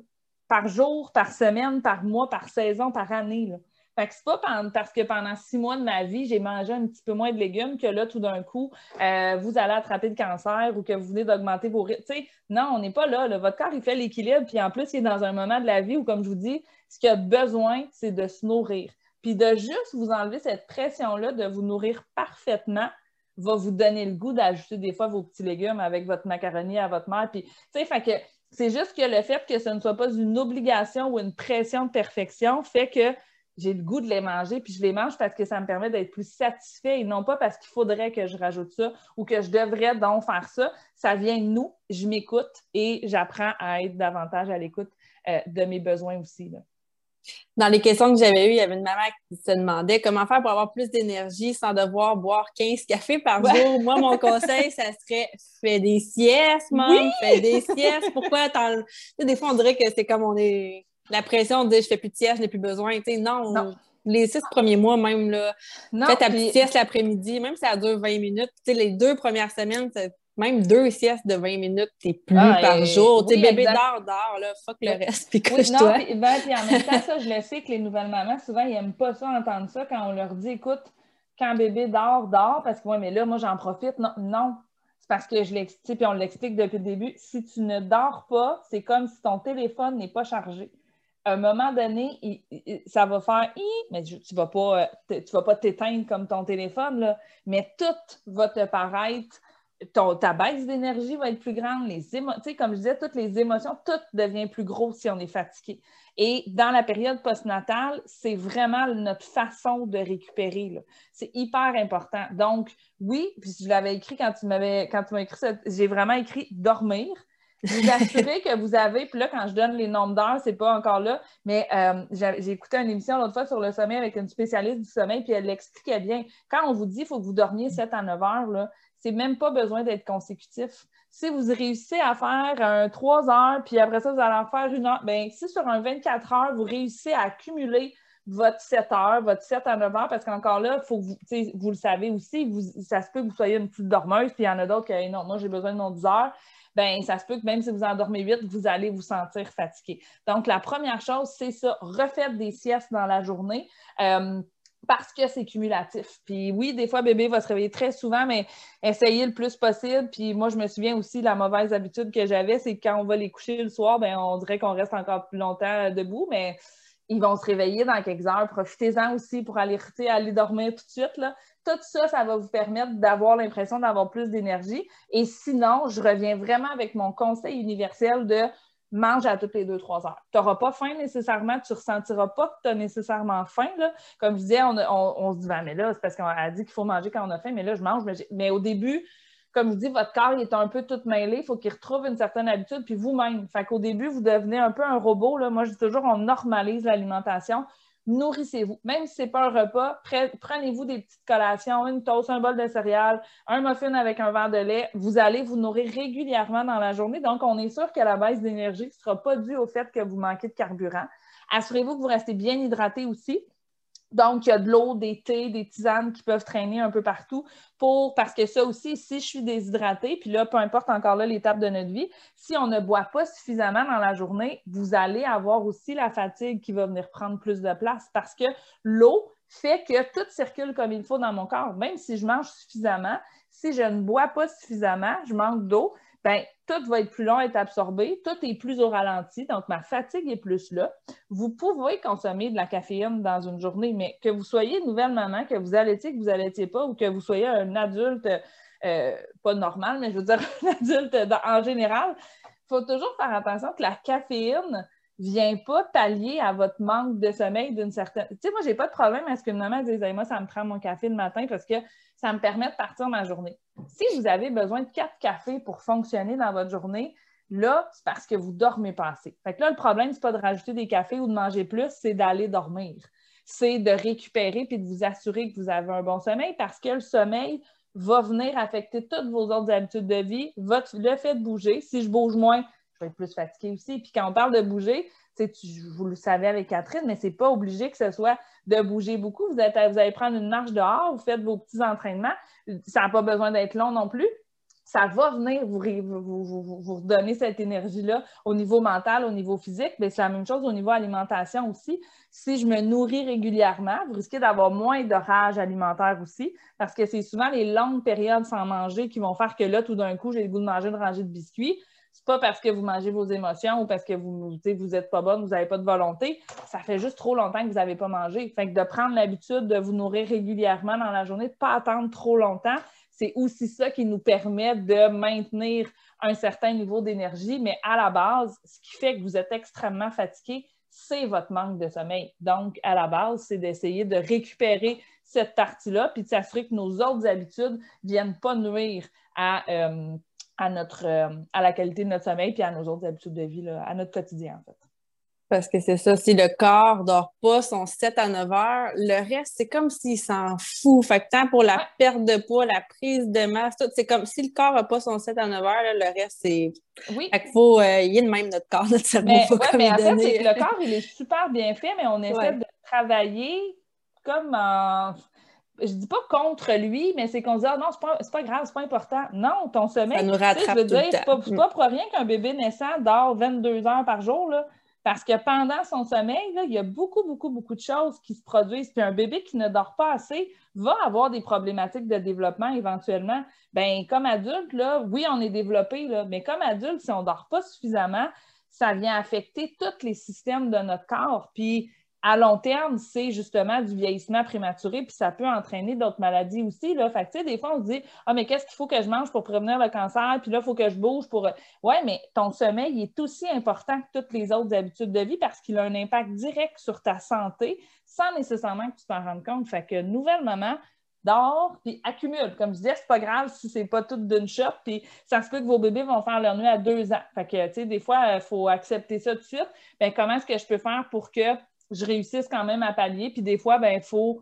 par jour, par semaine, par mois, par saison, par année. Là. Fait que c'est pas parce que pendant six mois de ma vie, j'ai mangé un petit peu moins de légumes que là, tout d'un coup, euh, vous allez attraper le cancer ou que vous venez d'augmenter vos rythmes. non, on n'est pas là, Votre corps, il fait l'équilibre. Puis en plus, il est dans un moment de la vie où, comme je vous dis, ce qu'il a besoin, c'est de se nourrir. Puis de juste vous enlever cette pression-là de vous nourrir parfaitement va vous donner le goût d'ajouter des fois vos petits légumes avec votre macaroni à votre mère. Puis, tu sais, fait que c'est juste que le fait que ce ne soit pas une obligation ou une pression de perfection fait que j'ai le goût de les manger, puis je les mange parce que ça me permet d'être plus satisfait et non pas parce qu'il faudrait que je rajoute ça ou que je devrais donc faire ça. Ça vient de nous, je m'écoute et j'apprends à être davantage à l'écoute euh, de mes besoins aussi. Dans les questions que j'avais eues, il y avait une maman qui se demandait comment faire pour avoir plus d'énergie sans devoir boire 15 cafés par jour. Moi, mon conseil, ça serait fais des siestes, maman, fais des siestes. Pourquoi? Des fois, on dirait que c'est comme on est la pression de je fais plus de sieste, je n'ai plus besoin. non, les six premiers mois, même, là, fais ta petite sieste l'après-midi, même si ça dure 20 minutes. les deux premières semaines, même deux siestes de 20 minutes, t'es plus ah, par jour. Oui, bébé dort, dort, là, fuck le reste, puis couche-toi. Oui, ben, puis en même temps, ça, je le sais que les nouvelles mamans, souvent, ils n'aiment pas ça, entendre ça, quand on leur dit, écoute, quand bébé dort, dort, parce que, ouais, mais là, moi, j'en profite. Non, non. c'est parce que je l'explique, puis on l'explique depuis le début. Si tu ne dors pas, c'est comme si ton téléphone n'est pas chargé à un moment donné, ça va faire mais tu ne vas pas euh, vas pas t'éteindre comme ton téléphone, mais tout va te paraître, ta baisse d'énergie va être plus grande, les émotions, comme je disais, toutes les émotions, tout devient plus gros si on est fatigué. Et dans la période postnatale, c'est vraiment notre façon de récupérer. C'est hyper important. Donc, oui, puis je l'avais écrit quand tu m'avais quand tu m'as écrit ça, j'ai vraiment écrit dormir vous assurez que vous avez, puis là, quand je donne les nombres d'heures, c'est pas encore là, mais euh, j'ai écouté une émission l'autre fois sur le sommeil avec une spécialiste du sommeil, puis elle l'expliquait bien. Quand on vous dit qu'il faut que vous dormiez 7 à 9 heures, là, c'est même pas besoin d'être consécutif. Si vous réussissez à faire un 3 heures, puis après ça, vous allez en faire une heure, bien, si sur un 24 heures, vous réussissez à accumuler votre 7 heures, votre 7 à 9 heures, parce qu'encore là, faut vous, vous le savez aussi, ça se peut que vous soyez une petite dormeuse, puis il y en a d'autres qui non, moi j'ai besoin de mon 10 heures ben ça se peut que même si vous endormez vite, vous allez vous sentir fatigué. Donc, la première chose, c'est ça, refaites des siestes dans la journée. Euh, parce que c'est cumulatif. Puis oui, des fois, bébé va se réveiller très souvent, mais essayez le plus possible. Puis moi, je me souviens aussi, la mauvaise habitude que j'avais, c'est que quand on va les coucher le soir, ben on dirait qu'on reste encore plus longtemps debout, mais ils vont se réveiller dans quelques heures. Profitez-en aussi pour aller, aller dormir tout de suite. Là tout ça, ça va vous permettre d'avoir l'impression d'avoir plus d'énergie. Et sinon, je reviens vraiment avec mon conseil universel de mange à toutes les deux, trois heures. Tu n'auras pas faim nécessairement, tu ne ressentiras pas que tu as nécessairement faim. Comme je disais, on, se dit, ben, mais là, c'est parce qu'on a dit qu'il faut manger quand on a faim, mais là, je mange. Mais, au début, comme je dis, votre corps est un peu tout mêlé, il faut qu'il retrouve une certaine habitude, puis vous-même. Fait qu'au début, vous devenez un peu un robot. Là. Moi, je dis toujours, on normalise l'alimentation nourrissez-vous. Même si ce n'est pas un repas, prenez-vous des petites collations, une toast, un bol de céréales, un muffin avec un verre de lait. Vous allez vous nourrir régulièrement dans la journée. Donc, on est sûr que la baisse d'énergie ne sera pas due au fait que vous manquez de carburant. Assurez-vous que vous restez bien hydraté aussi. Donc, il y a de l'eau, des thés, des tisanes qui peuvent traîner un peu partout pour, parce que ça aussi, si je suis déshydratée, puis là, peu importe encore là l'étape de notre vie, si on ne boit pas suffisamment dans la journée, vous allez avoir aussi la fatigue qui va venir prendre plus de place parce que l'eau fait que tout circule comme il faut dans mon corps. Même si je mange suffisamment, si je ne bois pas suffisamment, je manque d'eau, ben, tout va être plus long à être absorbé, tout est plus au ralenti, donc ma fatigue est plus là. Vous pouvez consommer de la caféine dans une journée, mais que vous soyez nouvelle maman, que vous allaitiez, que vous allaitiez pas, ou que vous soyez un adulte, euh, pas normal, mais je veux dire [LAUGHS] un adulte en général, il faut toujours faire attention que la caféine vient pas pallier à votre manque de sommeil d'une certaine. Tu sais, moi, j'ai pas de problème à ce qu'une maman dise Moi, ça me prend mon café le matin parce que ça me permet de partir ma journée. Si vous avez besoin de quatre cafés pour fonctionner dans votre journée, là, c'est parce que vous dormez pas assez. Fait que là, le problème, c'est pas de rajouter des cafés ou de manger plus, c'est d'aller dormir. C'est de récupérer puis de vous assurer que vous avez un bon sommeil parce que le sommeil va venir affecter toutes vos autres habitudes de vie, votre, le fait de bouger. Si je bouge moins, je vais être plus fatiguée aussi. Puis quand on parle de bouger, vous le savez avec Catherine, mais ce n'est pas obligé que ce soit de bouger beaucoup. Vous, allez prendre une marche dehors, vous faites vos petits entraînements. Ça n'a pas besoin d'être long non plus. Ça va venir vous, redonner cette énergie-là au niveau mental, au niveau physique. Mais c'est la même chose au niveau alimentation aussi. Si je me nourris régulièrement, vous risquez d'avoir moins de rage alimentaire aussi, parce que c'est souvent les longues périodes sans manger qui vont faire que là, tout d'un coup, j'ai le goût de manger une rangée de biscuits c'est pas parce que vous mangez vos émotions ou parce que vous vous n'êtes pas bonne, vous n'avez pas de volonté. Ça fait juste trop longtemps que vous n'avez pas mangé. Fait que de prendre l'habitude de vous nourrir régulièrement dans la journée, de ne pas attendre trop longtemps, c'est aussi ça qui nous permet de maintenir un certain niveau d'énergie. Mais à la base, ce qui fait que vous êtes extrêmement fatigué, c'est votre manque de sommeil. Donc, à la base, c'est d'essayer de récupérer cette partie-là, puis de s'assurer que nos autres habitudes ne viennent pas nuire à, euh, à, notre, euh, à la qualité de notre sommeil, puis à nos autres habitudes de vie, à notre quotidien, en fait. Parce que c'est ça, si le corps dort pas son 7 à 9 heures, le reste, c'est comme s'il s'en fout. Fait que tant pour la perte de poids, la prise de masse, tout, c'est comme si le corps n'a pas son 7 à 9 heures, le reste, c'est. Oui. Fait qu'il faut. Euh, il y a de même notre corps, [LAUGHS] notre cerveau. Mais, ouais, mais fait, c'est que le corps, il est super bien fait, mais on essaie Ouais. de travailler comme en. Je dis pas contre lui, mais c'est qu'on se dit, ah non, c'est pas, pas grave, c'est pas important. Non, ton sommeil. Ça nous rattrape je veux dire, c'est pas, pour rien qu'un bébé naissant dort 22 heures par jour, là, parce que pendant son sommeil, là, il y a beaucoup, beaucoup, beaucoup de choses qui se produisent. Puis un bébé qui ne dort pas assez va avoir des problématiques de développement éventuellement. Ben, comme adulte, là, oui, on est développé, là, mais comme adulte, si on ne dort pas suffisamment, ça vient affecter tous les systèmes de notre corps. Puis à long terme, c'est justement du vieillissement prématuré, puis ça peut entraîner d'autres maladies aussi. Là. Fait que, des fois, on se dit Ah, mais qu'est-ce qu'il faut que je mange pour prévenir le cancer? Puis là, il faut que je bouge pour. Oui, mais ton sommeil il est aussi important que toutes les autres habitudes de vie parce qu'il a un impact direct sur ta santé sans nécessairement que tu t'en rendes compte. Fait que nouvelle maman, dors, puis accumule. Comme je disais, c'est pas grave si c'est pas tout d'une shot, puis ça se peut que vos bébés vont faire leur nuit à deux ans. Fait que, tu sais, des fois, il faut accepter ça tout de suite. Bien, comment est-ce que je peux faire pour que je réussisse quand même à pallier? Puis des fois, ben il faut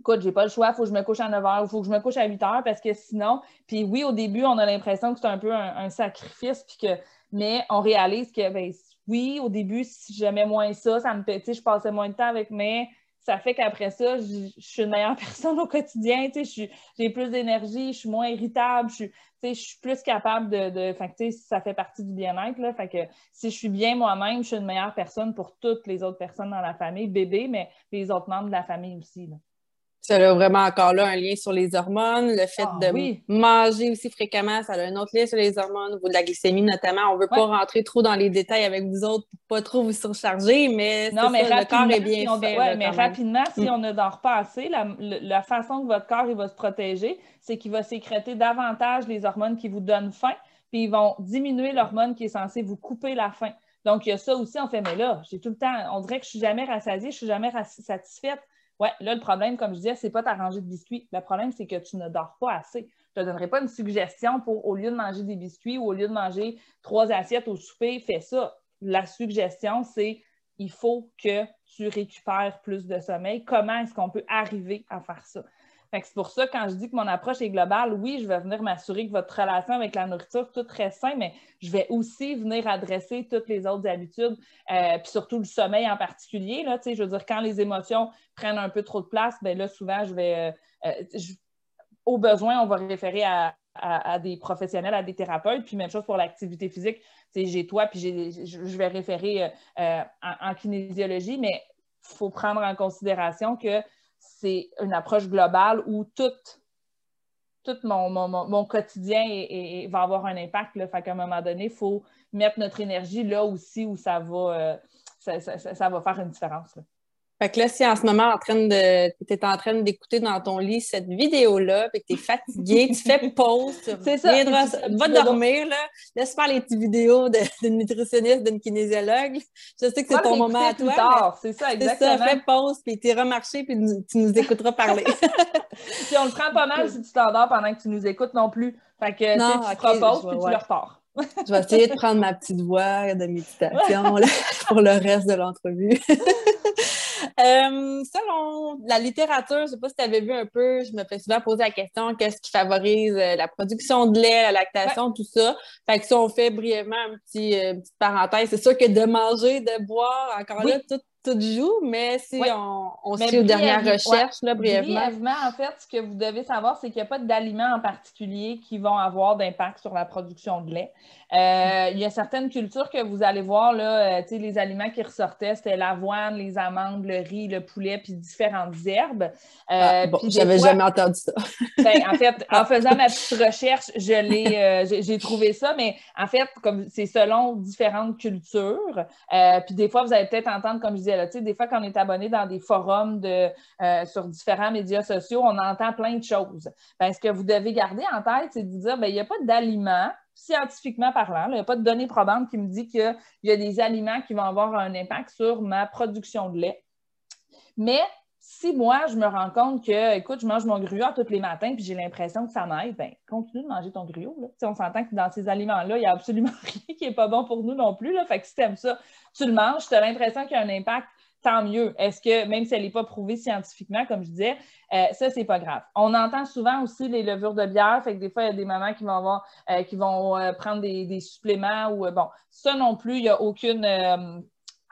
écoute, j'ai pas le choix, il faut que je me couche à 9 h, il faut que je me couche à 8 h parce que sinon, puis oui, au début, on a l'impression que c'est un peu un, sacrifice, puis que, mais on réalise que, ben, oui, au début, si j'aimais moins ça, ça me sais, je passais moins de temps avec, mais ça fait qu'après ça, je, suis une meilleure [LAUGHS] personne au quotidien, tu sais, j'ai plus d'énergie, je suis moins irritable, je suis, plus capable de, ça fait partie du bien-être, là, fait que si je suis bien moi-même, je suis une meilleure personne pour toutes les autres personnes dans la famille, bébé, mais les autres membres de la famille aussi, là. Ça a vraiment encore là un lien sur les hormones, le fait Ah, de oui. manger aussi fréquemment, ça a un autre lien sur les hormones, au niveau de la glycémie notamment. On ne veut pas rentrer trop dans les détails avec vous autres pour pas trop vous surcharger, mais, Non, mais ça, le corps est bien si on- fait. mais même. rapidement, si Mm. on ne dort pas assez, la, façon que votre corps il va se protéger, c'est qu'il va sécréter davantage les hormones qui vous donnent faim, puis ils vont diminuer l'hormone qui est censée vous couper la faim. Donc, il y a ça aussi, on fait, mais là, j'ai tout le temps, on dirait que je suis jamais rassasiée, je suis jamais satisfaite. Ouais, là, le problème, comme je disais, c'est pas ta rangée de biscuits. Le problème, c'est que tu ne dors pas assez. Je te donnerai pas une suggestion pour, au lieu de manger des biscuits ou au lieu de manger trois assiettes au souper, fais ça. La suggestion, c'est il faut que tu récupères plus de sommeil. Comment est-ce qu'on peut arriver à faire ça? C'est pour ça, quand je dis que mon approche est globale, oui, je vais venir m'assurer que votre relation avec la nourriture, tout reste sain, mais je vais aussi venir adresser toutes les autres habitudes, euh, puis surtout le sommeil en particulier. Là, je veux dire, quand les émotions prennent un peu trop de place, bien là, souvent, je vais, euh, euh, au besoin, on va référer à, à- des professionnels, à des thérapeutes. Puis même chose pour l'activité physique. J'ai toi, puis je vais référer en, en kinésiologie, mais il faut prendre en considération que c'est une approche globale où tout, tout mon, mon- quotidien va avoir un impact. Là. Fait qu'à un moment donné, il faut mettre notre énergie là aussi où ça va, euh, ça, ça- faire une différence. Fait que là, si en ce moment, en train de, tu es en train d'écouter dans ton lit cette vidéo-là, puis que tu es fatigué, tu fais pause, tu [LAUGHS] ça, va dormir, là, laisse faire les petites vidéos d'une nutritionniste, d'une kinésiologue. Je sais que c'est ton moment à toi. tard, C'est ça, mais C'est exactement. ça, fais pause, puis tu iras marcher, puis nous- tu nous écouteras parler. [LAUGHS] Puis on le prend pas mal si tu t'endors pendant que tu nous écoutes non plus. Fait que Non, tu ok, proposes je puis tu le repars. Je vais essayer de prendre ma petite voix de méditation là, pour le reste de l'entrevue. [LAUGHS] Euh, selon la littérature, je ne sais pas si tu avais vu un peu, je me fais souvent poser la question qu'est-ce qui favorise euh, la production de lait, la lactation, tout ça. Fait que si on fait brièvement un petit, euh, une petite parenthèse, c'est sûr que de manger, de boire, encore Oui. là, tout, tout joue, mais si Ouais. on, on Mais suit aux dernières recherches, là, brièvement. Brièvement, en fait, ce que vous devez savoir, c'est qu'il n'y a pas d'aliments en particulier qui vont avoir d'impact sur la production de lait. Euh, il y a certaines cultures que vous allez voir, là, euh, tu sais, les aliments qui ressortaient, c'était l'avoine, les amandes, le riz, le poulet, puis différentes herbes. Euh, Ah, bon, j'avais jamais entendu ça. [LAUGHS] Ben, en fait, en faisant ma petite recherche, je l'ai, euh, j'ai, trouvé ça, mais en fait, comme c'est selon différentes cultures. euh, puis des fois, vous allez peut-être entendre, comme je disais là, tu sais, des fois, quand on est abonné dans des forums de, sur différents médias sociaux, on entend plein de choses. Ben, ce que vous devez garder en tête, c'est de vous dire, ben, il n'y a pas d'aliments scientifiquement parlant. Il n'y a pas de données probantes qui me disent qu'il y a des aliments qui vont avoir un impact sur ma production de lait. Mais si moi, je me rends compte que, écoute, je mange mon gruau tous les matins puis j'ai l'impression que ça m'aide, bien, continue de manger ton gruau. On s'entend que dans ces aliments-là, il n'y a absolument [LAUGHS] rien qui n'est pas bon pour nous non plus. Là. Fait que si tu aimes ça, tu le manges, tu as l'impression qu'il y a un impact, tant mieux. Est-ce que, même si elle n'est pas prouvée scientifiquement, comme je disais, euh, ça, c'est pas grave. On entend souvent aussi les levures de bière, fait que des fois, il y a des mamans qui vont avoir, euh, qui vont euh, prendre des, des, suppléments ou, bon, ça non plus, il n'y a aucune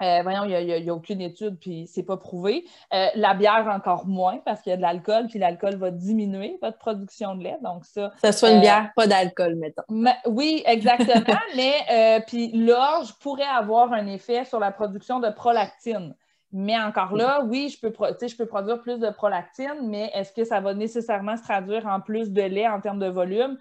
euh, voyons, il n'y a, aucune étude, puis c'est pas prouvé. Euh, la bière, encore moins, parce qu'il y a de l'alcool, puis l'alcool va diminuer votre production de lait. Donc, ça. Ça soit une euh, bière, pas d'alcool, mettons. oui, exactement. [LAUGHS] mais puis l'orge pourrait avoir un effet sur la production de prolactine. Mais encore là, oui, je peux, je peux produire plus de prolactine, mais est-ce que ça va nécessairement se traduire en plus de lait en termes de volume?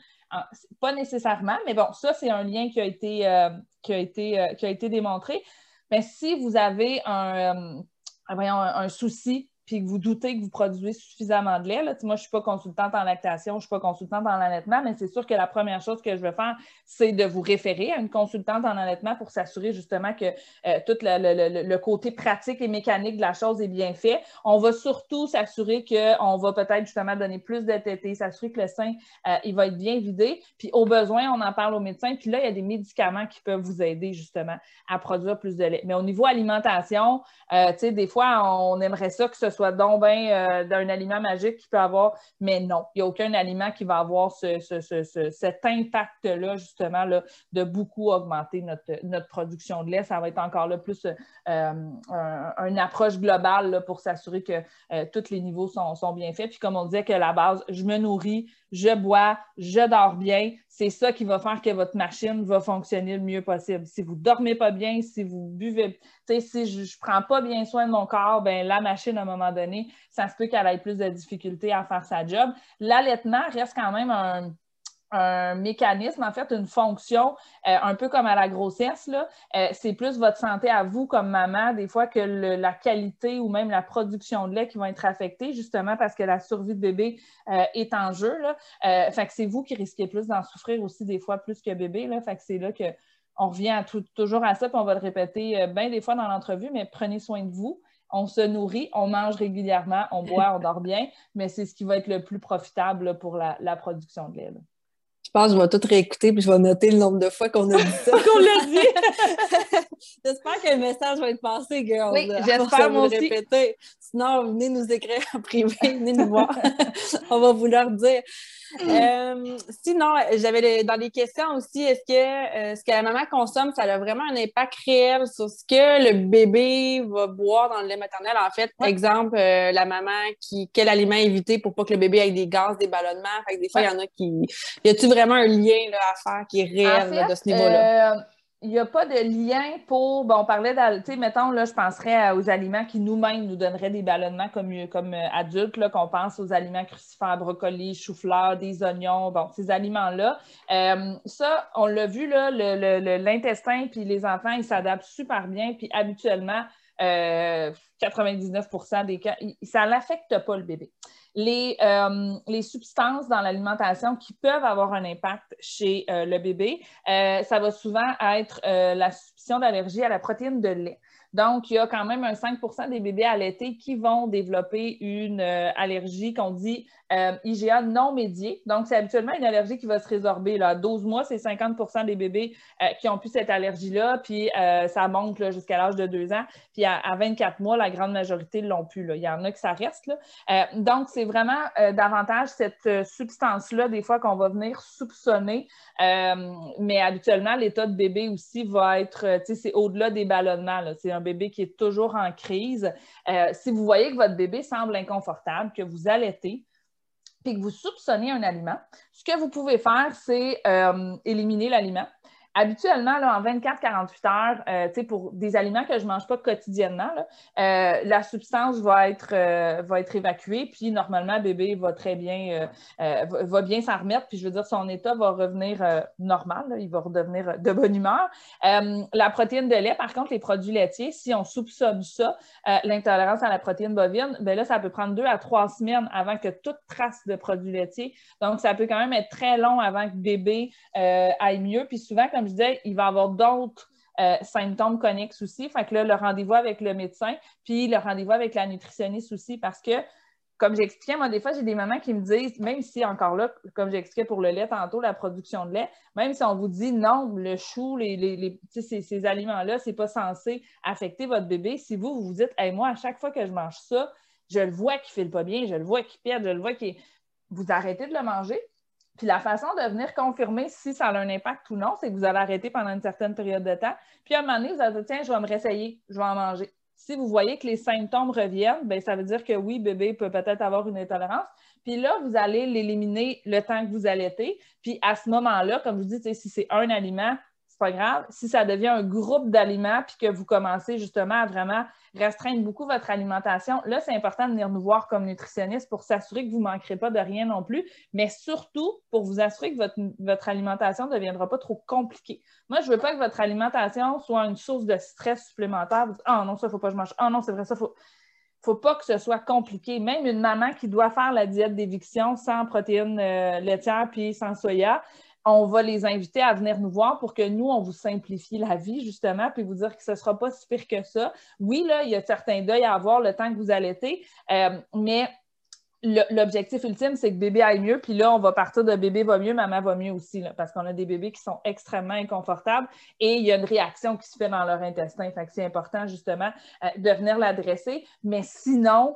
Pas nécessairement, mais bon, ça, c'est un lien qui a été, qui a été, qui a été démontré. Mais si vous avez un, euh, un souci puis que vous doutez que vous produisez suffisamment de lait, là, moi, je ne suis pas consultante en lactation, je ne suis pas consultante en allaitement, mais c'est sûr que la première chose que je vais faire, c'est de vous référer à une consultante en allaitement pour s'assurer justement que euh, tout le, côté pratique et mécanique de la chose est bien fait. On va surtout s'assurer qu'on va peut-être justement donner plus de tétés, s'assurer que le sein, euh, il va être bien vidé. Puis au besoin, on en parle au médecin. Puis là, il y a des médicaments qui peuvent vous aider justement à produire plus de lait. Mais au niveau alimentation, euh, tu sais, des fois, on aimerait ça que ce soit donc bien euh, d'un aliment magique qui peut avoir, mais non, il n'y a aucun aliment qui va avoir cet impact-là, justement, là, de beaucoup augmenter notre, production de lait. Ça va être encore là plus euh, une approche globale pour s'assurer que euh, tous les niveaux sont, sont, bien faits. Puis comme on disait que la base, je me nourris, je bois, je dors bien, c'est ça qui va faire que votre machine va fonctionner le mieux possible. Si vous ne dormez pas bien, si vous buvez, si je ne prends pas bien soin de mon corps, ben, la machine, à un moment donné, ça se peut qu'elle ait plus de difficultés à faire sa job. L'allaitement reste quand même un, mécanisme, en fait, une fonction, euh, un peu comme à la grossesse. Euh, c'est plus votre santé à vous comme maman, des fois, que la qualité ou même la production de lait qui vont être affectées, justement parce que la survie de bébé euh, est en jeu. Là. fait que c'est vous qui risquez plus d'en souffrir aussi des fois plus que bébé. Là. Fait que c'est là qu'on revient toujours à ça, puis on va le répéter bien des fois dans l'entrevue, mais prenez soin de vous. On se nourrit, on mange régulièrement, on boit, on dort bien, mais c'est ce qui va être le plus profitable pour la, production de lait pense que je vais tout réécouter puis je vais noter le nombre de fois qu'on a dit ça. [LAUGHS] qu'on l'a dit! [LAUGHS] j'espère que le message va être passé, girl. Oui, j'espère moi aussi. Répéter. Sinon, venez nous écrire en privé, venez nous voir. [LAUGHS] On va vous leur dire. Euh, sinon, j'avais dans les questions aussi, est-ce que euh, ce que la maman consomme, ça a vraiment un impact réel sur ce que le bébé va boire dans le lait maternel? En fait, par exemple, euh, la maman qui quel aliment éviter pour pas que le bébé ait des gaz, des ballonnements? Fait que des fois, il y en a qui. Y vraiment un lien là, à faire qui est réel de ce niveau-là? il n'y a pas de lien pour. Bon, on parlait tu sais, mettons, là, je penserais aux aliments qui nous-mêmes nous donneraient des ballonnements comme, comme euh, adultes, là, qu'on pense aux aliments crucifères, brocolis, chou-fleur, des oignons, bon, ces aliments-là. Euh, ça, on l'a vu, là, l'intestin puis les enfants, ils s'adaptent super bien, puis habituellement, 99% euh, des cas, ça n'affecte pas le bébé. Les, euh, les substances dans l'alimentation qui peuvent avoir un impact chez euh, le bébé, ça va souvent être la suspicion d'allergie à la protéine de lait. Donc, il y a quand même un 5% des bébés allaités qui vont développer une allergie qu'on dit euh, IGA non médié. Donc, c'est habituellement une allergie qui va se résorber. Là. À 12 mois, c'est 50% des bébés euh, qui ont pu cette allergie-là, puis euh, ça monte jusqu'à l'âge de 2 ans. Puis à, 24 mois, la grande majorité l'ont plus. Là. Il y en a que ça reste. Donc, c'est vraiment davantage cette substance-là, des fois, qu'on va venir soupçonner. mais habituellement, l'état de bébé aussi va être, tu sais, c'est au-delà des ballonnements. C'est un bébé qui est toujours en crise. si vous voyez que votre bébé semble inconfortable, que vous allaitez, puis que vous soupçonnez un aliment, ce que vous pouvez faire, c'est euh, éliminer l'aliment. Habituellement, là, en 24-48 heures, euh, pour des aliments que je ne mange pas quotidiennement, euh, la substance va être, euh, va être évacuée, puis normalement, bébé va très bien, va, bien s'en remettre, puis je veux dire, son état va revenir normal, il va redevenir de bonne humeur. la protéine de lait, par contre, les produits laitiers, si on soupçonne ça, l'intolérance à la protéine bovine, bien là, ça peut prendre deux à trois semaines avant que toute trace de produits laitiers. Donc, ça peut quand même être très long avant que bébé aille mieux. Puis souvent, comme je disais, il va y avoir d'autres euh, symptômes connexes aussi. Fait que là, le rendez-vous avec le médecin, puis le rendez-vous avec la nutritionniste aussi, parce que, comme j'expliquais, moi, des fois, j'ai des mamans qui me disent, même si encore là, comme j'expliquais pour le lait tantôt, la production de lait, même si on vous dit non, le chou, les, les, ces, ces aliments-là, c'est pas censé affecter votre bébé, si vous, vous vous dites, hey, moi, à chaque fois que je mange ça, je le vois qu'il ne file pas bien, je le vois qu'il perd, je le vois qu'il. Vous arrêtez de le manger, puis la façon de venir confirmer si ça a un impact ou non, c'est que vous allez arrêter pendant une certaine période de temps. Puis à un moment donné, vous allez dire, tiens, je vais me réessayer, je vais en manger. Si vous voyez que les symptômes reviennent, bien, ça veut dire que oui, bébé peut peut-être avoir une intolérance. Puis là, vous allez l'éliminer le temps que vous allaitez. Puis à ce moment-là, comme je vous dis, si c'est un aliment, c'est pas grave. Si ça devient un groupe d'aliments, puis que vous commencez justement à vraiment restreindre beaucoup votre alimentation, là, c'est important de venir nous voir comme nutritionniste pour s'assurer que vous ne manquerez pas de rien non plus, mais surtout pour vous assurer que votre, votre alimentation ne deviendra pas trop compliquée. Moi, je ne veux pas que votre alimentation soit une source de stress supplémentaire. Ah oh, non, ça, il ne faut pas que je mange. Ah oh, non, c'est vrai, ça, il faut faut pas que ce soit compliqué. Même une maman qui doit faire la diète d'éviction sans protéines euh, laitières puis sans soya, on va les inviter à venir nous voir pour que nous, on vous simplifie la vie, justement, puis vous dire que ce ne sera pas si pire que ça. Oui, là, il y a certains deuils à avoir le temps que vous allaitez, euh, mais l'objectif ultime, c'est que bébé aille mieux. Puis là, on va partir de bébé va mieux, maman va mieux aussi, parce qu'on a des bébés qui sont extrêmement inconfortables et il y a une réaction qui se fait dans leur intestin. Fait que c'est important, justement, euh, de venir l'adresser. Mais sinon,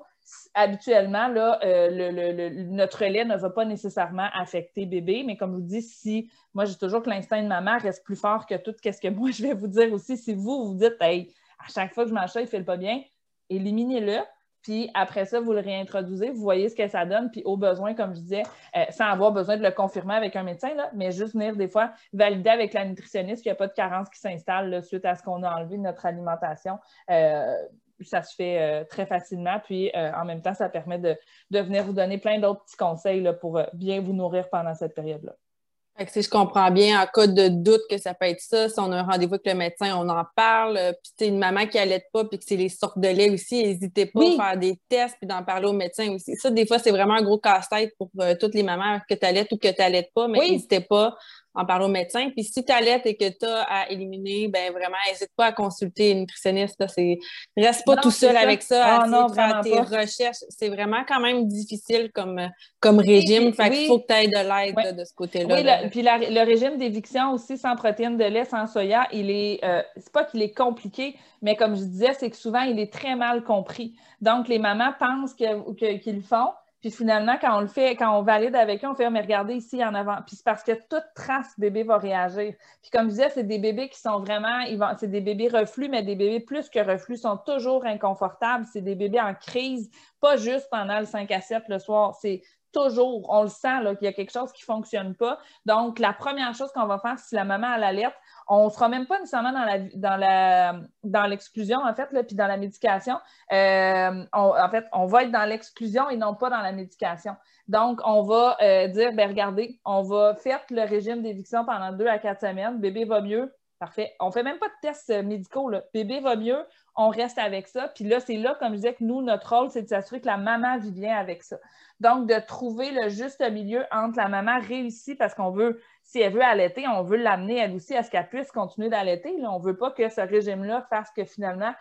habituellement, euh, notre lait ne va pas nécessairement affecter bébé, mais comme je vous dis, si moi j'ai toujours que l'instinct de maman reste plus fort que tout ce que [LAUGHS] moi je vais vous dire aussi, si vous vous dites hey, à chaque fois que je ça, il ne fait pas bien, éliminez-le. Puis après ça, vous le réintroduisez, vous voyez ce que ça donne, puis au besoin, comme je disais, euh, sans avoir besoin de le confirmer avec un médecin, là, mais juste venir des fois valider avec la nutritionniste qu'il n'y a pas de carence qui s'installe suite à ce qu'on a enlevé de notre alimentation. Euh, ça se fait euh, très facilement. Puis euh, en même temps, ça permet de, venir vous donner plein d'autres petits conseils là, pour euh, bien vous nourrir pendant cette période-là. si je comprends bien, en cas de doute que ça peut être ça, si on a un rendez-vous avec le médecin, on en parle. Puis c'est une maman qui allait pas, puis que c'est les sortes de lait aussi, n'hésitez pas à faire des tests puis d'en parler au médecin aussi. Ça, des fois, c'est vraiment un gros casse-tête pour toutes les mamans que tu allaites ou que tu n'allaites pas, mais n'hésitez pas en parler au médecin. Puis si tu allaites et que tu as à éliminer, ben vraiment, n'hésite pas à consulter une nutritionniste. Là, reste pas tout seul avec ça, ah, non, faire tes recherches. C'est vraiment quand même difficile comme, comme régime. fait qu'il faut que tu aies de l'aide de ce côté-là. Oui, puis le régime d'éviction aussi sans protéines de lait, sans soya, il est, euh, c'est pas qu'il est compliqué, mais comme je disais, c'est que souvent, il est très mal compris. Donc, les mamans pensent qu'ils le font, puis finalement, quand on le fait, quand on valide avec eux, on fait, mais regardez ici en avant. Puis c'est parce que toute trace bébé va réagir. Puis comme je disais, c'est des bébés qui sont vraiment, c'est des bébés reflux, mais des bébés plus que reflux sont toujours inconfortables. C'est des bébés en crise, pas juste pendant le 5 à 7 le soir. Toujours, on le sent qu'il y a quelque chose qui ne fonctionne pas. Donc, la première chose qu'on va faire, si la maman a l'alerte, on ne sera même pas nécessairement dans la dans l'exclusion, en fait, puis dans la médication. Euh, en fait, on va être dans l'exclusion et non pas dans la médication. Donc, on va euh, dire, ben regardez, on va faire le régime d'éviction pendant deux à quatre semaines. Bébé va mieux. Parfait. On ne fait même pas de tests médicaux. Là. Bébé va mieux, on reste avec ça. Puis là, c'est là, comme je disais, que nous, notre rôle, c'est de s'assurer que la maman vit bien avec ça. Donc, de trouver le juste milieu entre la maman réussie, parce qu'on veut, si elle veut allaiter, on veut l'amener elle aussi à ce qu'elle puisse continuer d'allaiter. On ne veut pas que ce régime-là fasse que finalement,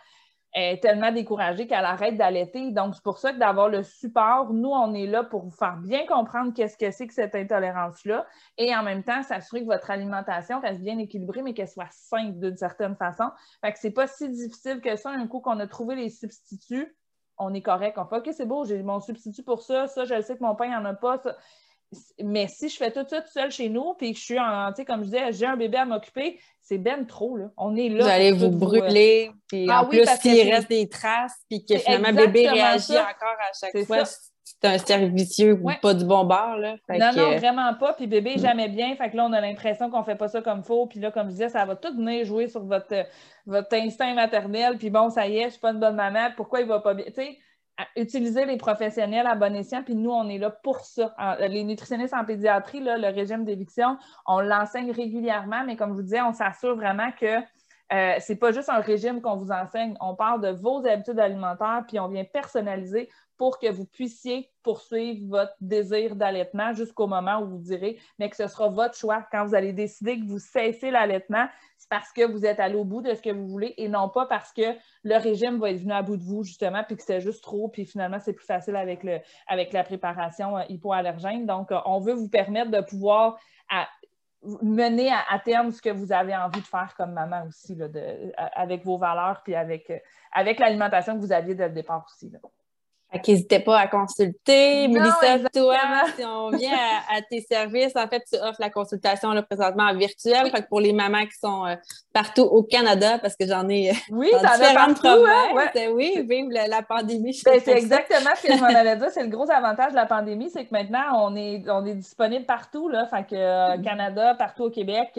elle est tellement découragée qu'elle arrête d'allaiter. Donc, c'est pour ça que d'avoir le support, nous, on est là pour vous faire bien comprendre qu'est-ce que c'est que cette intolérance-là et en même temps, s'assurer que votre alimentation reste bien équilibrée, mais qu'elle soit simple d'une certaine façon. Fait que c'est pas si difficile que ça. Un coup qu'on a trouvé les substituts, on est correct. On fait OK, c'est beau, j'ai mon substitut pour ça, ça, je sais que mon pain n'en a pas. Mais si je fais tout ça tout seul chez nous, puis que je suis en, tu sais, comme je disais, j'ai un bébé à m'occuper, c'est ben trop, là. On est là. Vous allez vous brûler, puis ah en plus, s'il reste des traces, puis que finalement, le bébé réagit encore à chaque fois, c'est un servicieux ou pas du bon bord. Là. non, non, vraiment pas. Puis bébé est jamais bien. Fait que là, on a l'impression qu'on fait pas ça comme faut. Puis là, comme je disais, ça va tout venir jouer sur votre, votre instinct maternel. Puis bon, ça y est, je suis pas une bonne maman. Pourquoi il va pas bien? Tu sais, utiliser les professionnels à bon escient, puis nous, on est là pour ça. Les nutritionnistes en pédiatrie, le régime d'éviction, on l'enseigne régulièrement, mais comme je vous disais, on s'assure vraiment que euh, c'est pas juste un régime qu'on vous enseigne, on parle de vos habitudes alimentaires, puis on vient personnaliser pour que vous puissiez poursuivre votre désir d'allaitement jusqu'au moment où vous direz, mais que ce sera votre choix quand vous allez décider que vous cessez l'allaitement, c'est parce que vous êtes allé au bout de ce que vous voulez et non pas parce que le régime va être venu à bout de vous, justement, puis que c'est juste trop, puis finalement, c'est plus facile avec, le, avec la préparation euh, hypoallergène. Donc, euh, on veut vous permettre de pouvoir mener à, terme ce que vous avez envie de faire comme maman aussi, là, avec vos valeurs, puis avec, euh, avec l'alimentation que vous aviez dès le départ aussi. N'hésitez pas à consulter. Mélissa, toi, si on vient à, tes services, en fait, tu offres la consultation là, présentement en virtuel. pour les mamans qui sont euh, partout au Canada, parce que j'en ai euh, oui, dans différentes partout. Hein? Oui, vive la, pandémie. Ben, c'est exactement ce que je m'en allais dire. C'est le gros avantage de la pandémie, c'est que maintenant, on est, on est disponible partout. Là, fait que euh, mm. Canada, partout au Québec.